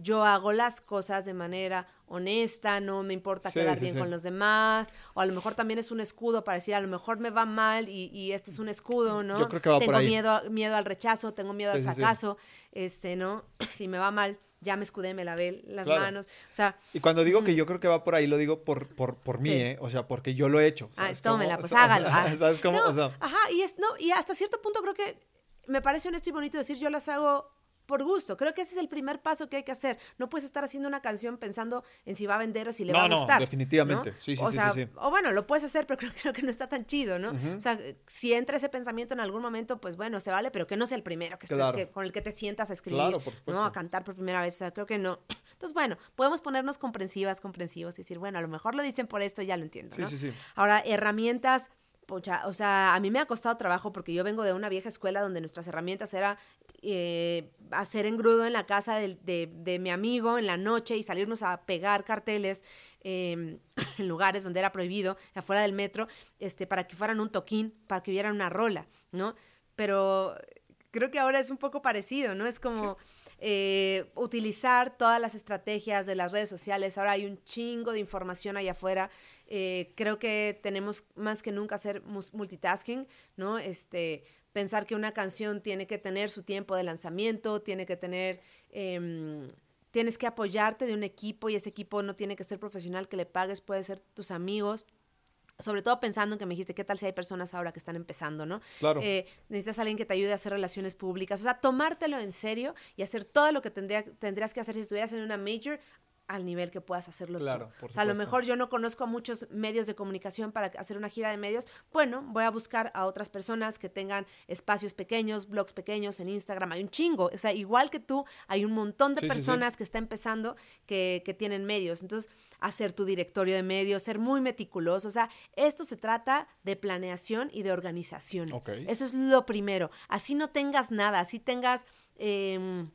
yo hago las cosas de manera honesta, no me importa quedar bien con los demás, o a lo mejor también es un escudo para decir, a lo mejor me va mal y, y este es un escudo, ¿no? Yo creo que va tengo por ahí. miedo miedo al rechazo, tengo miedo al fracaso, este, ¿no? si me va mal, ya me escudé, me lavé las manos, o sea... Y cuando digo que yo creo que va por ahí, lo digo por, por, por mí, ¿eh? O sea, porque yo lo he hecho. Ah, tómela, pues hágalo. Ah. ¿Sabes cómo? o sea, ajá, y, es, no, y hasta cierto punto creo que me parece honesto y bonito decir, yo las hago por gusto. Creo que ese es el primer paso que hay que hacer. No puedes estar haciendo una canción pensando en si va a vender o si le va a gustar. No, definitivamente. Sí, sí, o sí, sí, O bueno, lo puedes hacer, pero creo, que no está tan chido, ¿no? O sea, si entra ese pensamiento en algún momento, pues bueno, se vale, pero que no sea el primero que, con el que te sientas a escribir, claro, por ¿no? A cantar por primera vez. O sea, creo que no. Entonces, bueno, podemos ponernos comprensivas, comprensivos y decir, bueno, a lo mejor lo dicen por esto, ya lo entiendo, ¿no? Sí, sí, sí. Ahora, herramientas o sea, a mí me ha costado trabajo porque yo vengo de una vieja escuela donde nuestras herramientas era eh, hacer engrudo en la casa de, mi amigo en la noche y salirnos a pegar carteles em, en lugares donde era prohibido, afuera del metro, este, para que fueran un toquín, para que hubieran una rola, ¿no? Pero creo que ahora es un poco parecido, ¿no? Es como eh, utilizar todas las estrategias de las redes sociales. Ahora hay un chingo de información allá afuera. Eh, creo que tenemos más que nunca hacer multitasking, ¿no? Este, pensar que una canción tiene que tener su tiempo de lanzamiento, tiene que tener... Em, tienes que apoyarte de un equipo y ese equipo no tiene que ser profesional que le pagues, puede ser tus amigos, sobre todo pensando en que me dijiste, ¿qué tal si hay personas ahora que están empezando, no? Claro. Eh, necesitas a alguien que te ayude a hacer relaciones públicas. O sea, tomártelo en serio y hacer todo lo que tendría, tendrías que hacer si estuvieras en una major al nivel que puedas hacerlo claro, tú. o sea, a lo mejor yo no conozco a muchos medios de comunicación para hacer una gira de medios. Bueno, voy a buscar a otras personas que tengan espacios pequeños, blogs pequeños en Instagram. Hay un chingo. O sea, igual que tú, hay un montón de personas que están empezando que, que, tienen medios. Entonces, hacer tu directorio de medios, ser muy meticuloso. O sea, esto se trata de planeación y de organización. Eso es lo primero. Así no tengas nada, así tengas... Eh,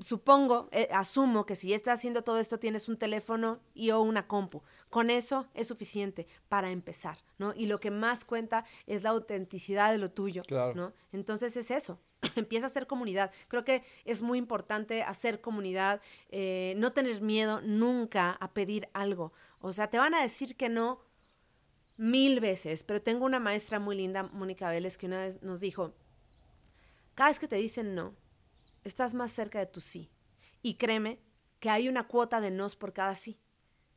supongo, eh, asumo que si estás haciendo todo esto tienes un teléfono y o una compu. Con eso es suficiente para empezar, ¿no? Y lo que más cuenta es la autenticidad de lo tuyo, ¿no? Entonces es eso. Empieza a hacer comunidad. Creo que es muy importante hacer comunidad, eh, no tener miedo nunca a pedir algo. O sea, te van a decir que no mil veces, pero tengo una maestra muy linda, Mónica Vélez, que una vez nos dijo, cada vez que te dicen no, estás más cerca de tu sí. Y créeme que hay una cuota de nos por cada sí.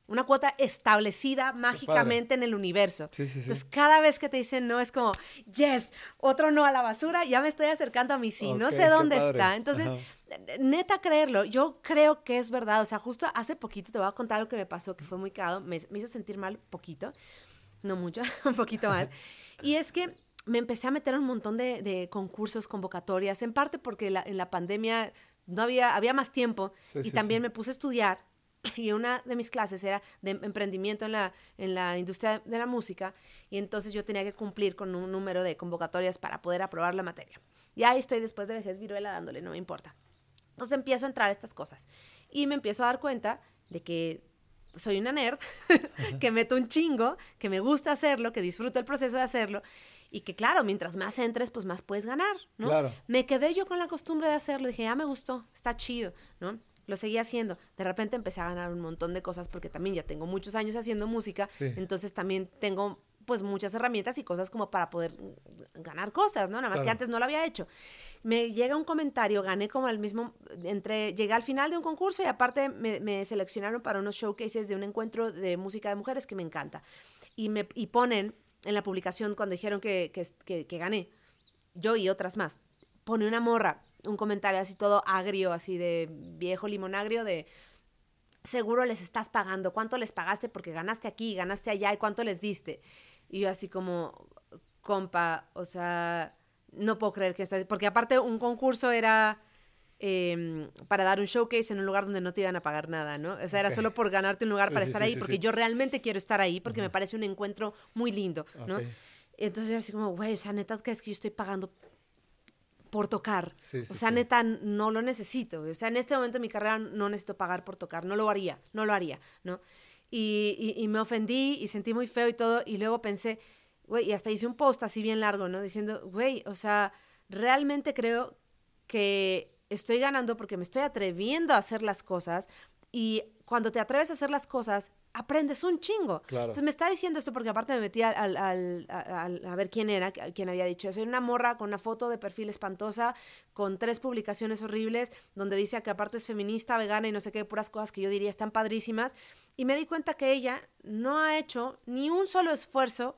Una cuota establecida mágicamente en el universo. Sí, sí, sí. Entonces, cada vez que te dicen no, es como, yes, otro no a la basura, ya me estoy acercando a mi sí, no sé dónde está. Entonces, neta creerlo, yo creo que es verdad. O sea, justo hace poquito te voy a contar lo que me pasó, que fue muy cagado, me, hizo sentir mal poquito, no mucho, un poquito mal. Y es que me empecé a meter un montón de, concursos, convocatorias, en parte porque en la pandemia no había, había más tiempo y también me puse a estudiar y una de mis clases era de emprendimiento en la, en la industria de la música y entonces yo tenía que cumplir con un número de convocatorias para poder aprobar la materia. Y ahí estoy después de vejez viruela dándole, no me importa. Entonces empiezo a entrar a estas cosas y me empiezo a dar cuenta de que soy una nerd, que meto un chingo, que me gusta hacerlo, que disfruto el proceso de hacerlo y que claro, mientras más entres, pues más puedes ganar, ¿no? Claro. Me quedé yo con la costumbre de hacerlo, dije, ya me gustó, está chido, ¿no? Lo seguí haciendo. De repente empecé a ganar un montón de cosas porque también ya tengo muchos años haciendo música, entonces también tengo pues muchas herramientas y cosas como para poder ganar cosas, ¿no? Nada más que antes no lo había hecho. Me llega un comentario, gané como al mismo, entre, llegué al final de un concurso y aparte me, me seleccionaron para unos showcases de un encuentro de música de mujeres que me encanta. Y me y ponen en la publicación cuando dijeron que, que, gané, yo y otras más, pone una morra, un comentario así todo agrio, así de viejo limón agrio, de seguro les estás pagando, ¿cuánto les pagaste? Porque ganaste aquí, ganaste allá, ¿y cuánto les diste? Y yo así como, compa, o sea, no puedo creer que estás, porque aparte un concurso era Em, para dar un showcase en un lugar donde no te iban a pagar nada, ¿no? O sea, era solo por ganarte un lugar para estar ahí, porque yo realmente quiero estar ahí, porque me parece un encuentro muy lindo, ¿no? Entonces yo así como, güey, o sea, neta, que es que yo estoy pagando por tocar. o sea, neta, no lo necesito. O sea, en este momento de mi carrera no necesito pagar por tocar. No lo haría, no lo haría, ¿no? Y, y, y me ofendí y sentí muy feo y todo. Y luego pensé, güey, y hasta hice un post así bien largo, ¿no? Diciendo, güey, o sea, realmente creo que estoy ganando porque me estoy atreviendo a hacer las cosas y cuando te atreves a hacer las cosas, aprendes un chingo. Entonces me está diciendo esto porque aparte me metí al, a ver quién era, quién había dicho eso. Soy una morra con una foto de perfil espantosa, con tres publicaciones horribles, donde dice que aparte es feminista, vegana y no sé qué, puras cosas que yo diría están padrísimas. Y me di cuenta que ella no ha hecho ni un solo esfuerzo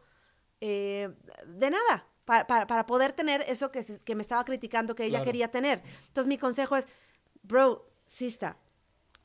eh, de nada para, poder tener eso que, que, me estaba criticando que ella quería tener. Entonces mi consejo es, bro, sista,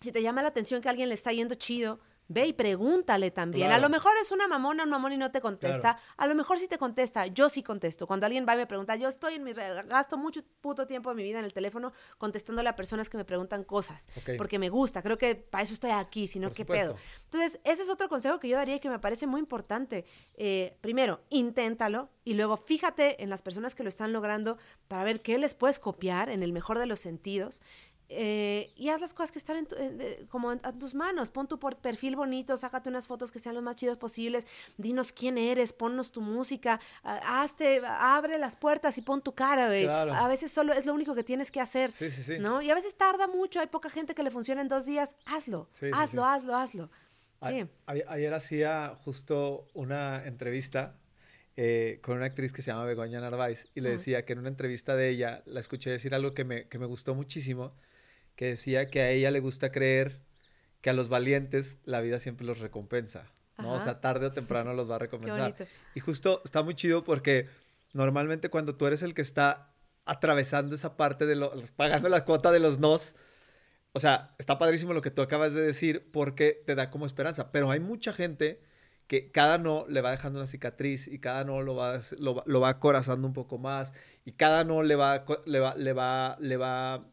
si te llama la atención que a alguien le está yendo chido, Ve y pregúntale también. A lo mejor es una mamona, un mamón y no te contesta. A lo mejor sí te contesta. Yo sí contesto. Cuando alguien va y me pregunta, yo estoy en mi. gasto mucho puto tiempo de mi vida en el teléfono contestándole a personas que me preguntan cosas. Porque me gusta. Creo que para eso estoy aquí, si no, ¿qué pedo? Entonces, ese es otro consejo que yo daría y que me parece muy importante. Eh, primero, inténtalo y luego fíjate en las personas que lo están logrando para ver qué les puedes copiar en el mejor de los sentidos eh, y haz las cosas que están en como en, tus manos. Pon tu perfil bonito, sácate unas fotos que sean lo más chidos posibles, dinos quién eres, ponnos tu música, hazte, abre las puertas y pon tu cara, güey. A veces solo es lo único que tienes que hacer, sí, sí, sí. ¿no? Y a veces tarda mucho, hay poca gente que le funciona en dos días. Hazlo, hazlo, hazlo, hazlo. ayer hacía justo una entrevista eh, con una actriz que se llama Begoña Narváez y le decía que en una entrevista de ella la escuché decir algo que me, que me gustó muchísimo que decía que a ella le gusta creer que a los valientes la vida siempre los recompensa, ¿no? O sea, tarde o temprano los va a recompensar. y justo está muy chido porque normalmente cuando tú eres el que está atravesando esa parte de los, pagando la cuota de los nos, o sea, está padrísimo lo que tú acabas de decir porque te da como esperanza, pero hay mucha gente que cada no le va dejando una cicatriz y cada no lo va, lo, lo va acorazando un poco más y cada no le va, le va, le va, le va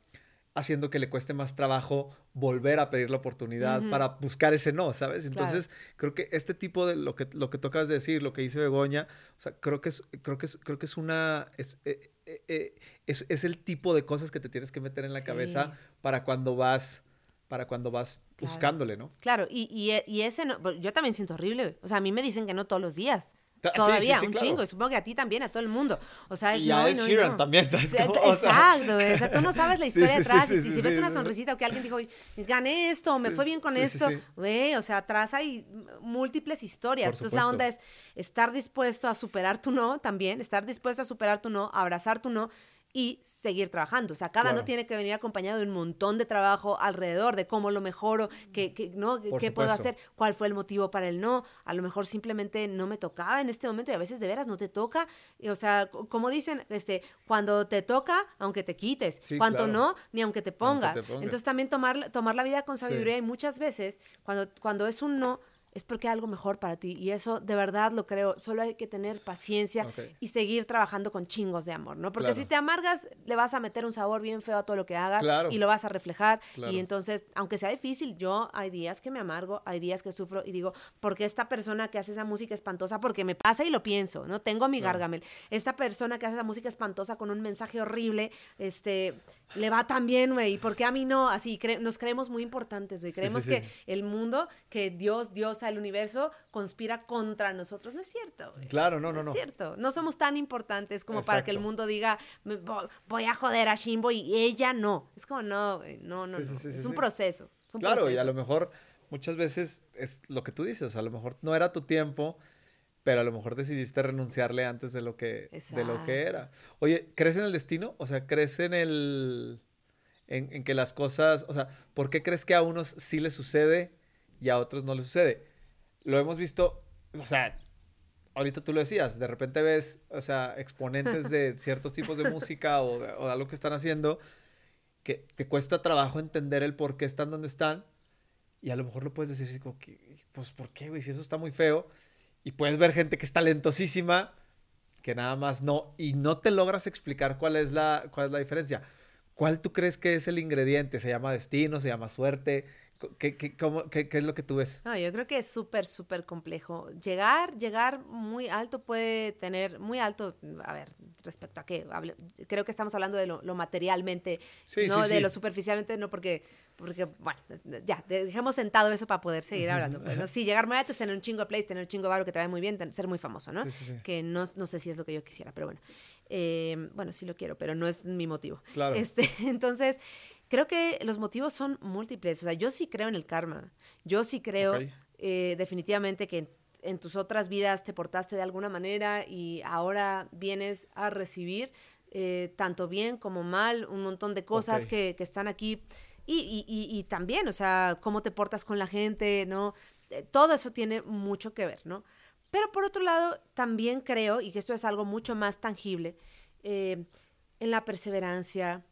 haciendo que le cueste más trabajo volver a pedir la oportunidad para buscar ese no, ¿sabes? Entonces, creo que este tipo de lo que, lo que tocas de decir, lo que dice Begoña, o sea, creo que es, creo que es, creo que es una, es, eh, eh, eh, es, es, el tipo de cosas que te tienes que meter en la cabeza para cuando vas, para cuando vas buscándole, ¿no? Claro, y, y, y ese no, yo también siento horrible, o sea, a mí me dicen que no todos los días. Todavía, un chingo. Y supongo que a ti también, a todo el mundo. O sea, es y a Ed Sheeran también, ¿sabes? Exacto. O sea, tú no sabes la historia detrás. y si ves una sonrisita o que alguien dijo, gané esto, me fue bien con esto, güey, o sea, atrás hay múltiples historias. Entonces, la onda es estar dispuesto a superar tu no también, estar dispuesto a superar tu no, abrazar tu no y seguir trabajando. O sea, cada no tiene que venir acompañado de un montón de trabajo alrededor, de cómo lo mejoro, qué, ¿no? qué puedo hacer, cuál fue el motivo para el no. A lo mejor simplemente no me tocaba en este momento y a veces de veras no te toca. o sea, como dicen, este, cuando te toca, aunque te quites. cuando no, ni aunque te pongas. Entonces también tomar, tomar la vida con sabiduría y muchas veces cuando, cuando es un no, es porque hay algo mejor para ti. Y eso de verdad lo creo. Solo hay que tener paciencia y seguir trabajando con chingos de amor, ¿no? Porque si te amargas, le vas a meter un sabor bien feo a todo lo que hagas y lo vas a reflejar. Y entonces, aunque sea difícil, yo hay días que me amargo, hay días que sufro y digo, ¿por qué esta persona que hace esa música espantosa? Porque me pasa y lo pienso, ¿no? Tengo mi gargamel. Esta persona que hace esa música espantosa con un mensaje horrible, este le va tan bien, güey, ¿por qué a mí no? Así, nos creemos muy importantes, güey. Creemos que el mundo, que Dios, Dios, el universo, conspira contra nosotros. No es cierto, güey. Claro, no, no, no. es cierto. No somos tan importantes como para que el mundo diga, voy a joder a Shimbo y ella no. Es como, no, güey, no, no, no. Es un proceso. claro, y a lo mejor muchas veces es lo que tú dices, a lo mejor no era tu tiempo, pero a lo mejor decidiste renunciarle antes de lo que, de lo que era. Oye, ¿crees en el destino? O sea, ¿crees en el... En, que las cosas, o sea, ¿por qué crees que a unos sí les sucede y a otros no les sucede? Lo hemos visto, o sea, ahorita tú lo decías, de repente ves, o sea, exponentes de ciertos tipos de música o de, o algo que están haciendo que te cuesta trabajo entender el por qué están donde están y a lo mejor lo puedes decir así como que, pues, ¿por qué, güey? Si eso está muy feo y puedes ver gente que es talentosísima, que nada más no, y no te logras explicar cuál es la, cuál es la diferencia. ¿Cuál tú crees que es el ingrediente? ¿Se llama destino? ¿Se llama suerte? ¿Qué, qué, cómo, qué, qué es lo que tú ves? No, yo creo que es súper, súper complejo. Llegar, llegar muy alto puede tener, muy alto, a ver, respecto a qué, creo que estamos hablando de lo, materialmente, no de lo superficialmente, no porque porque, bueno, ya, dejemos sentado eso para poder seguir hablando. Pues, ¿no? Sí, llegar muy alto es tener un chingo de place, tener un chingo de barro que te vaya muy bien, ser muy famoso, ¿no? que no, no, sé si es lo que yo quisiera, pero bueno. Eh, bueno, sí lo quiero, pero no es mi motivo. Claro. Este, entonces, creo que los motivos son múltiples. O sea, yo sí creo en el karma. Yo sí creo eh, definitivamente que en tus otras vidas te portaste de alguna manera y ahora vienes a recibir eh, tanto bien como mal un montón de cosas que, que están aquí y, y, y, también, o sea, cómo te portas con la gente, ¿no? Eh, todo eso tiene mucho que ver, ¿no? Pero por otro lado, también creo, y que esto es algo mucho más tangible, eh, en la perseverancia,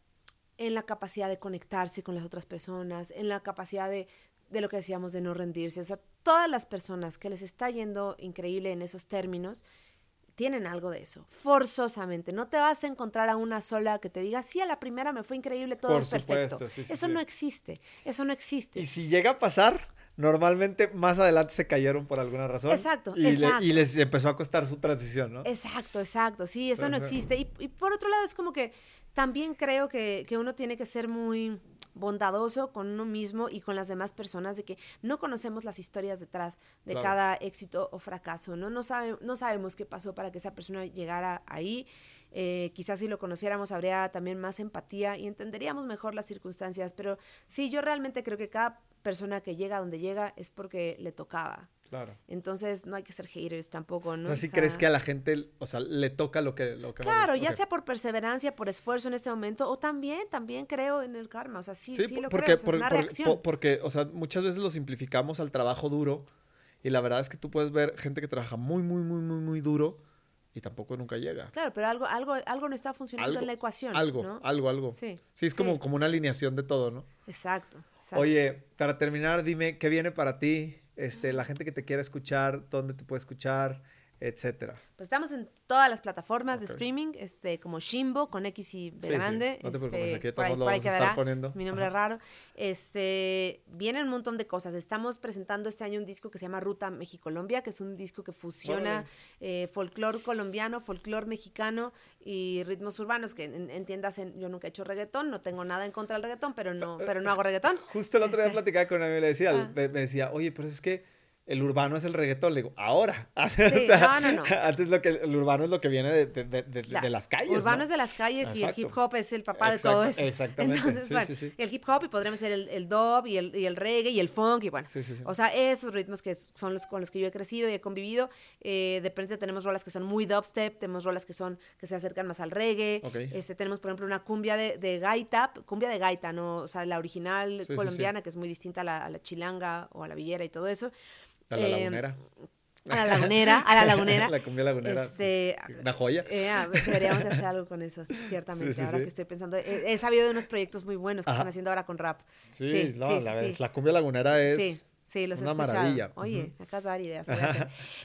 en la capacidad de conectarse con las otras personas, en la capacidad de, de lo que decíamos de no rendirse. O sea, todas las personas que les está yendo increíble en esos términos, tienen algo de eso, forzosamente. No te vas a encontrar a una sola que te diga, sí, a la primera me fue increíble, todo es perfecto. eso no existe, eso no existe. Y si llega a pasar, normalmente más adelante se cayeron por alguna razón. Exacto, y, exacto. y les empezó a costar su transición, ¿no? Exacto, exacto, sí, eso no existe. Y, y, por otro lado es como que también creo que, que uno tiene que ser muy bondadoso con uno mismo y con las demás personas de que no conocemos las historias detrás de cada éxito o fracaso, ¿no? No, sabe, no sabemos qué pasó para que esa persona llegara ahí. Eh, quizás si lo conociéramos habría también más empatía y entenderíamos mejor las circunstancias, pero sí, yo realmente creo que cada persona que llega donde llega es porque le tocaba. Claro. Entonces no hay que ser haters tampoco, ¿no? Así crees que a la gente, o sea, le toca lo que... Lo que claro, ya sea por perseverancia, por esfuerzo en este momento, o también, también creo en el karma, o sea, sí, sí, lo creo, es una reacción. porque, o sea, muchas veces lo simplificamos al trabajo duro y la verdad es que tú puedes ver gente que trabaja muy, muy, muy, muy, muy duro y tampoco nunca llega. Claro, pero algo, algo, algo no está funcionando en la ecuación. Algo, algo, algo. Sí. Sí, es Como, como una alineación de todo, ¿no? Exacto, Oye, para terminar, dime, ¿qué viene para ti? Este, la gente que te quiera escuchar, ¿dónde te puede escuchar? Etcétera. Pues estamos en todas las plataformas de streaming, este, como Shimbo, con X y B grande. No te preocupes, este, aquí por ahí, quedará, poniendo. Mi nombre es raro. Este, vienen un montón de cosas. Estamos presentando este año un disco que se llama Ruta México-Colombia, que es un disco que fusiona eh, folclore colombiano, folclore mexicano y ritmos urbanos, que entiendas, yo nunca he hecho reggaetón, no tengo nada en contra del reggaetón, pero no, pero no hago reggaetón. Justo el otro día este, platicaba con él y le decía, ah. me decía, oye, pero es que el urbano es el reggaetón. Le digo, ahora. Sí, no, no, no. Antes lo que, el urbano es lo que viene de, de, de, de las calles. Urbano es de las calles y el hip hop es el papá de todo eso. Exactamente. Entonces, bueno, el hip hop y podremos ser el, el dub y el, y el, reggae y el funk y bueno. O sea, esos ritmos que son los con los que yo he crecido y he convivido. Eh, de repente tenemos rolas que son muy dubstep, tenemos rolas que son que se acercan más al reggae. Este, tenemos, por ejemplo, una cumbia de, de gaita, cumbia de gaita, ¿no? O sea, la original colombiana, que es muy distinta a la, a la chilanga o a la villera y todo eso. A la em, lagunera. A la lagunera, a la lagunera. la cumbia lagunera. Este, una joya. Eh, ah, deberíamos hacer algo con eso, ciertamente. ahora que estoy pensando, he, sabido de unos proyectos muy buenos que están haciendo ahora con rap. Sí, no, la, la, cumbia lagunera es. Sí. Sí, los una he maravilla. Oye, uh acá dar ideas.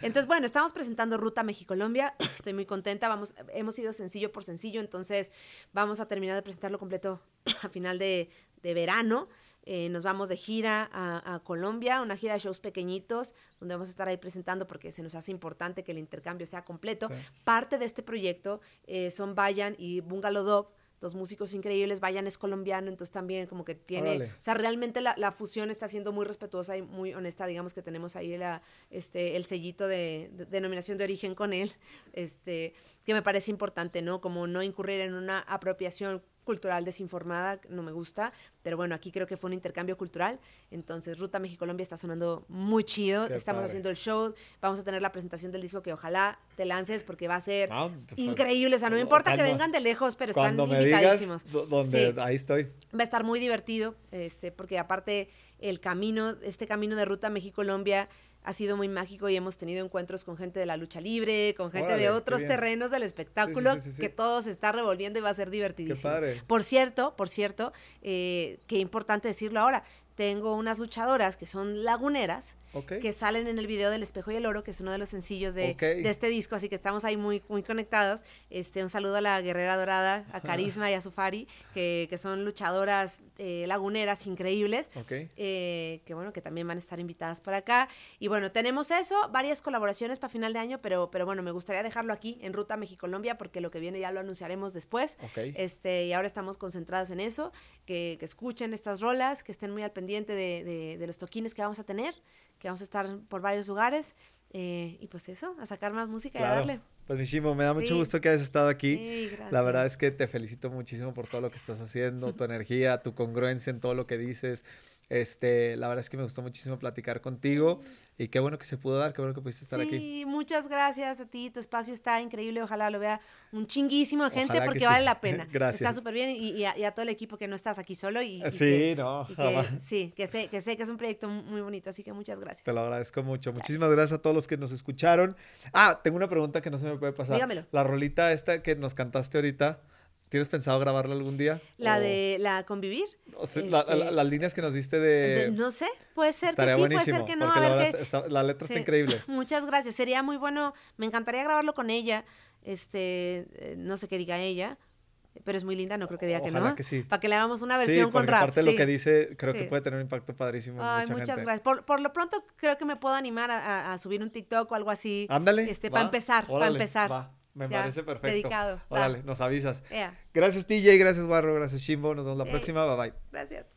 Entonces, bueno, estamos presentando Ruta México-Colombia. Estoy muy contenta. Vamos, hemos ido sencillo por sencillo, entonces vamos a terminar de presentarlo completo a final de, de verano. Eh, nos vamos de gira a, Colombia, una gira de shows pequeñitos, donde vamos a estar ahí presentando porque se nos hace importante que el intercambio sea completo. Parte de este proyecto eh, son Bayan y Bungalow Dove, dos músicos increíbles. Bayan es colombiano, entonces también como que tiene, o sea, realmente la, fusión está siendo muy respetuosa y muy honesta, digamos que tenemos ahí la, este, el sellito de, denominación de origen con él, este, que me parece importante, ¿no? Como no incurrir en una apropiación cultural desinformada, no me gusta, pero bueno, aquí creo que fue un intercambio cultural, entonces Ruta México-Colombia está sonando muy chido, estamos haciendo el show, vamos a tener la presentación del disco que ojalá te lances porque va a ser ah, increíble, o sea, no me importa que vengan de lejos, pero están invitadísimos. donde, ahí estoy. Va a estar muy divertido, este, porque aparte el camino, este camino de Ruta México-Colombia ha sido muy mágico y hemos tenido encuentros con gente de la lucha libre, con gente de otros terrenos del espectáculo, que todo se está revolviendo y va a ser divertidísimo. Por cierto, por cierto, eh, qué importante decirlo ahora, tengo unas luchadoras que son laguneras, que salen en el video del Espejo y el Oro, que es uno de los sencillos de, este disco, así que estamos ahí muy, muy conectados. Este, un saludo a la Guerrera Dorada, a Carisma y a Sufari, que, que son luchadoras eh, laguneras increíbles, eh, que bueno, que también van a estar invitadas por acá. Y bueno, tenemos eso, varias colaboraciones para final de año, pero, pero bueno, me gustaría dejarlo aquí en Ruta México-Colombia, porque lo que viene ya lo anunciaremos después. Este, y ahora estamos concentrados en eso, que, que escuchen estas rolas, que estén muy al pendiente pendiente de, de, los toquines que vamos a tener, que vamos a estar por varios lugares. Eh, y pues eso, a sacar más música y a darle. Pues Mishimo, me da mucho gusto que hayas estado aquí. la verdad es que te felicito muchísimo por todo lo que estás haciendo, tu energía, tu congruencia en todo lo que dices. Este, la verdad es que me gustó muchísimo platicar contigo. Y qué bueno que se pudo dar, qué bueno que pudiste estar aquí. Sí, muchas gracias a ti. Tu espacio está increíble. Ojalá lo vea un chinguísimo de gente porque vale la pena. gracias. Está súper bien y, a, todo el equipo que no estás aquí solo. Y, sí, no, Sí, que sé, que sé que es un proyecto muy bonito. Así que muchas gracias. Te lo agradezco mucho. Muchísimas gracias a todos los que nos escucharon. Ah, tengo una pregunta que no se me puede pasar. Dígamelo. La rolita esta que nos cantaste ahorita. ¿Tienes pensado grabarla algún día? ¿La de la convivir? O sea, este, las líneas que nos diste de... no sé, puede ser que sí, puede ser que no. la, la, letra está increíble. Muchas gracias, sería muy bueno, me encantaría grabarlo con ella, este, eh, no sé qué diga ella, pero es muy linda, no creo que diga que no. Que sí. Para que le hagamos una versión con rap. Aparte de lo que dice, creo que puede tener un impacto padrísimo. Ay, muchas gracias. Por, por, lo pronto, creo que me puedo animar a, a, subir un TikTok o algo así. Ándale. Este, para empezar, para empezar. Me Ya, parece perfecto. dedicado. Órale, nos avisas. Gracias TJ, gracias Barro, gracias Shimbo. Nos vemos la próxima. Bye bye. gracias.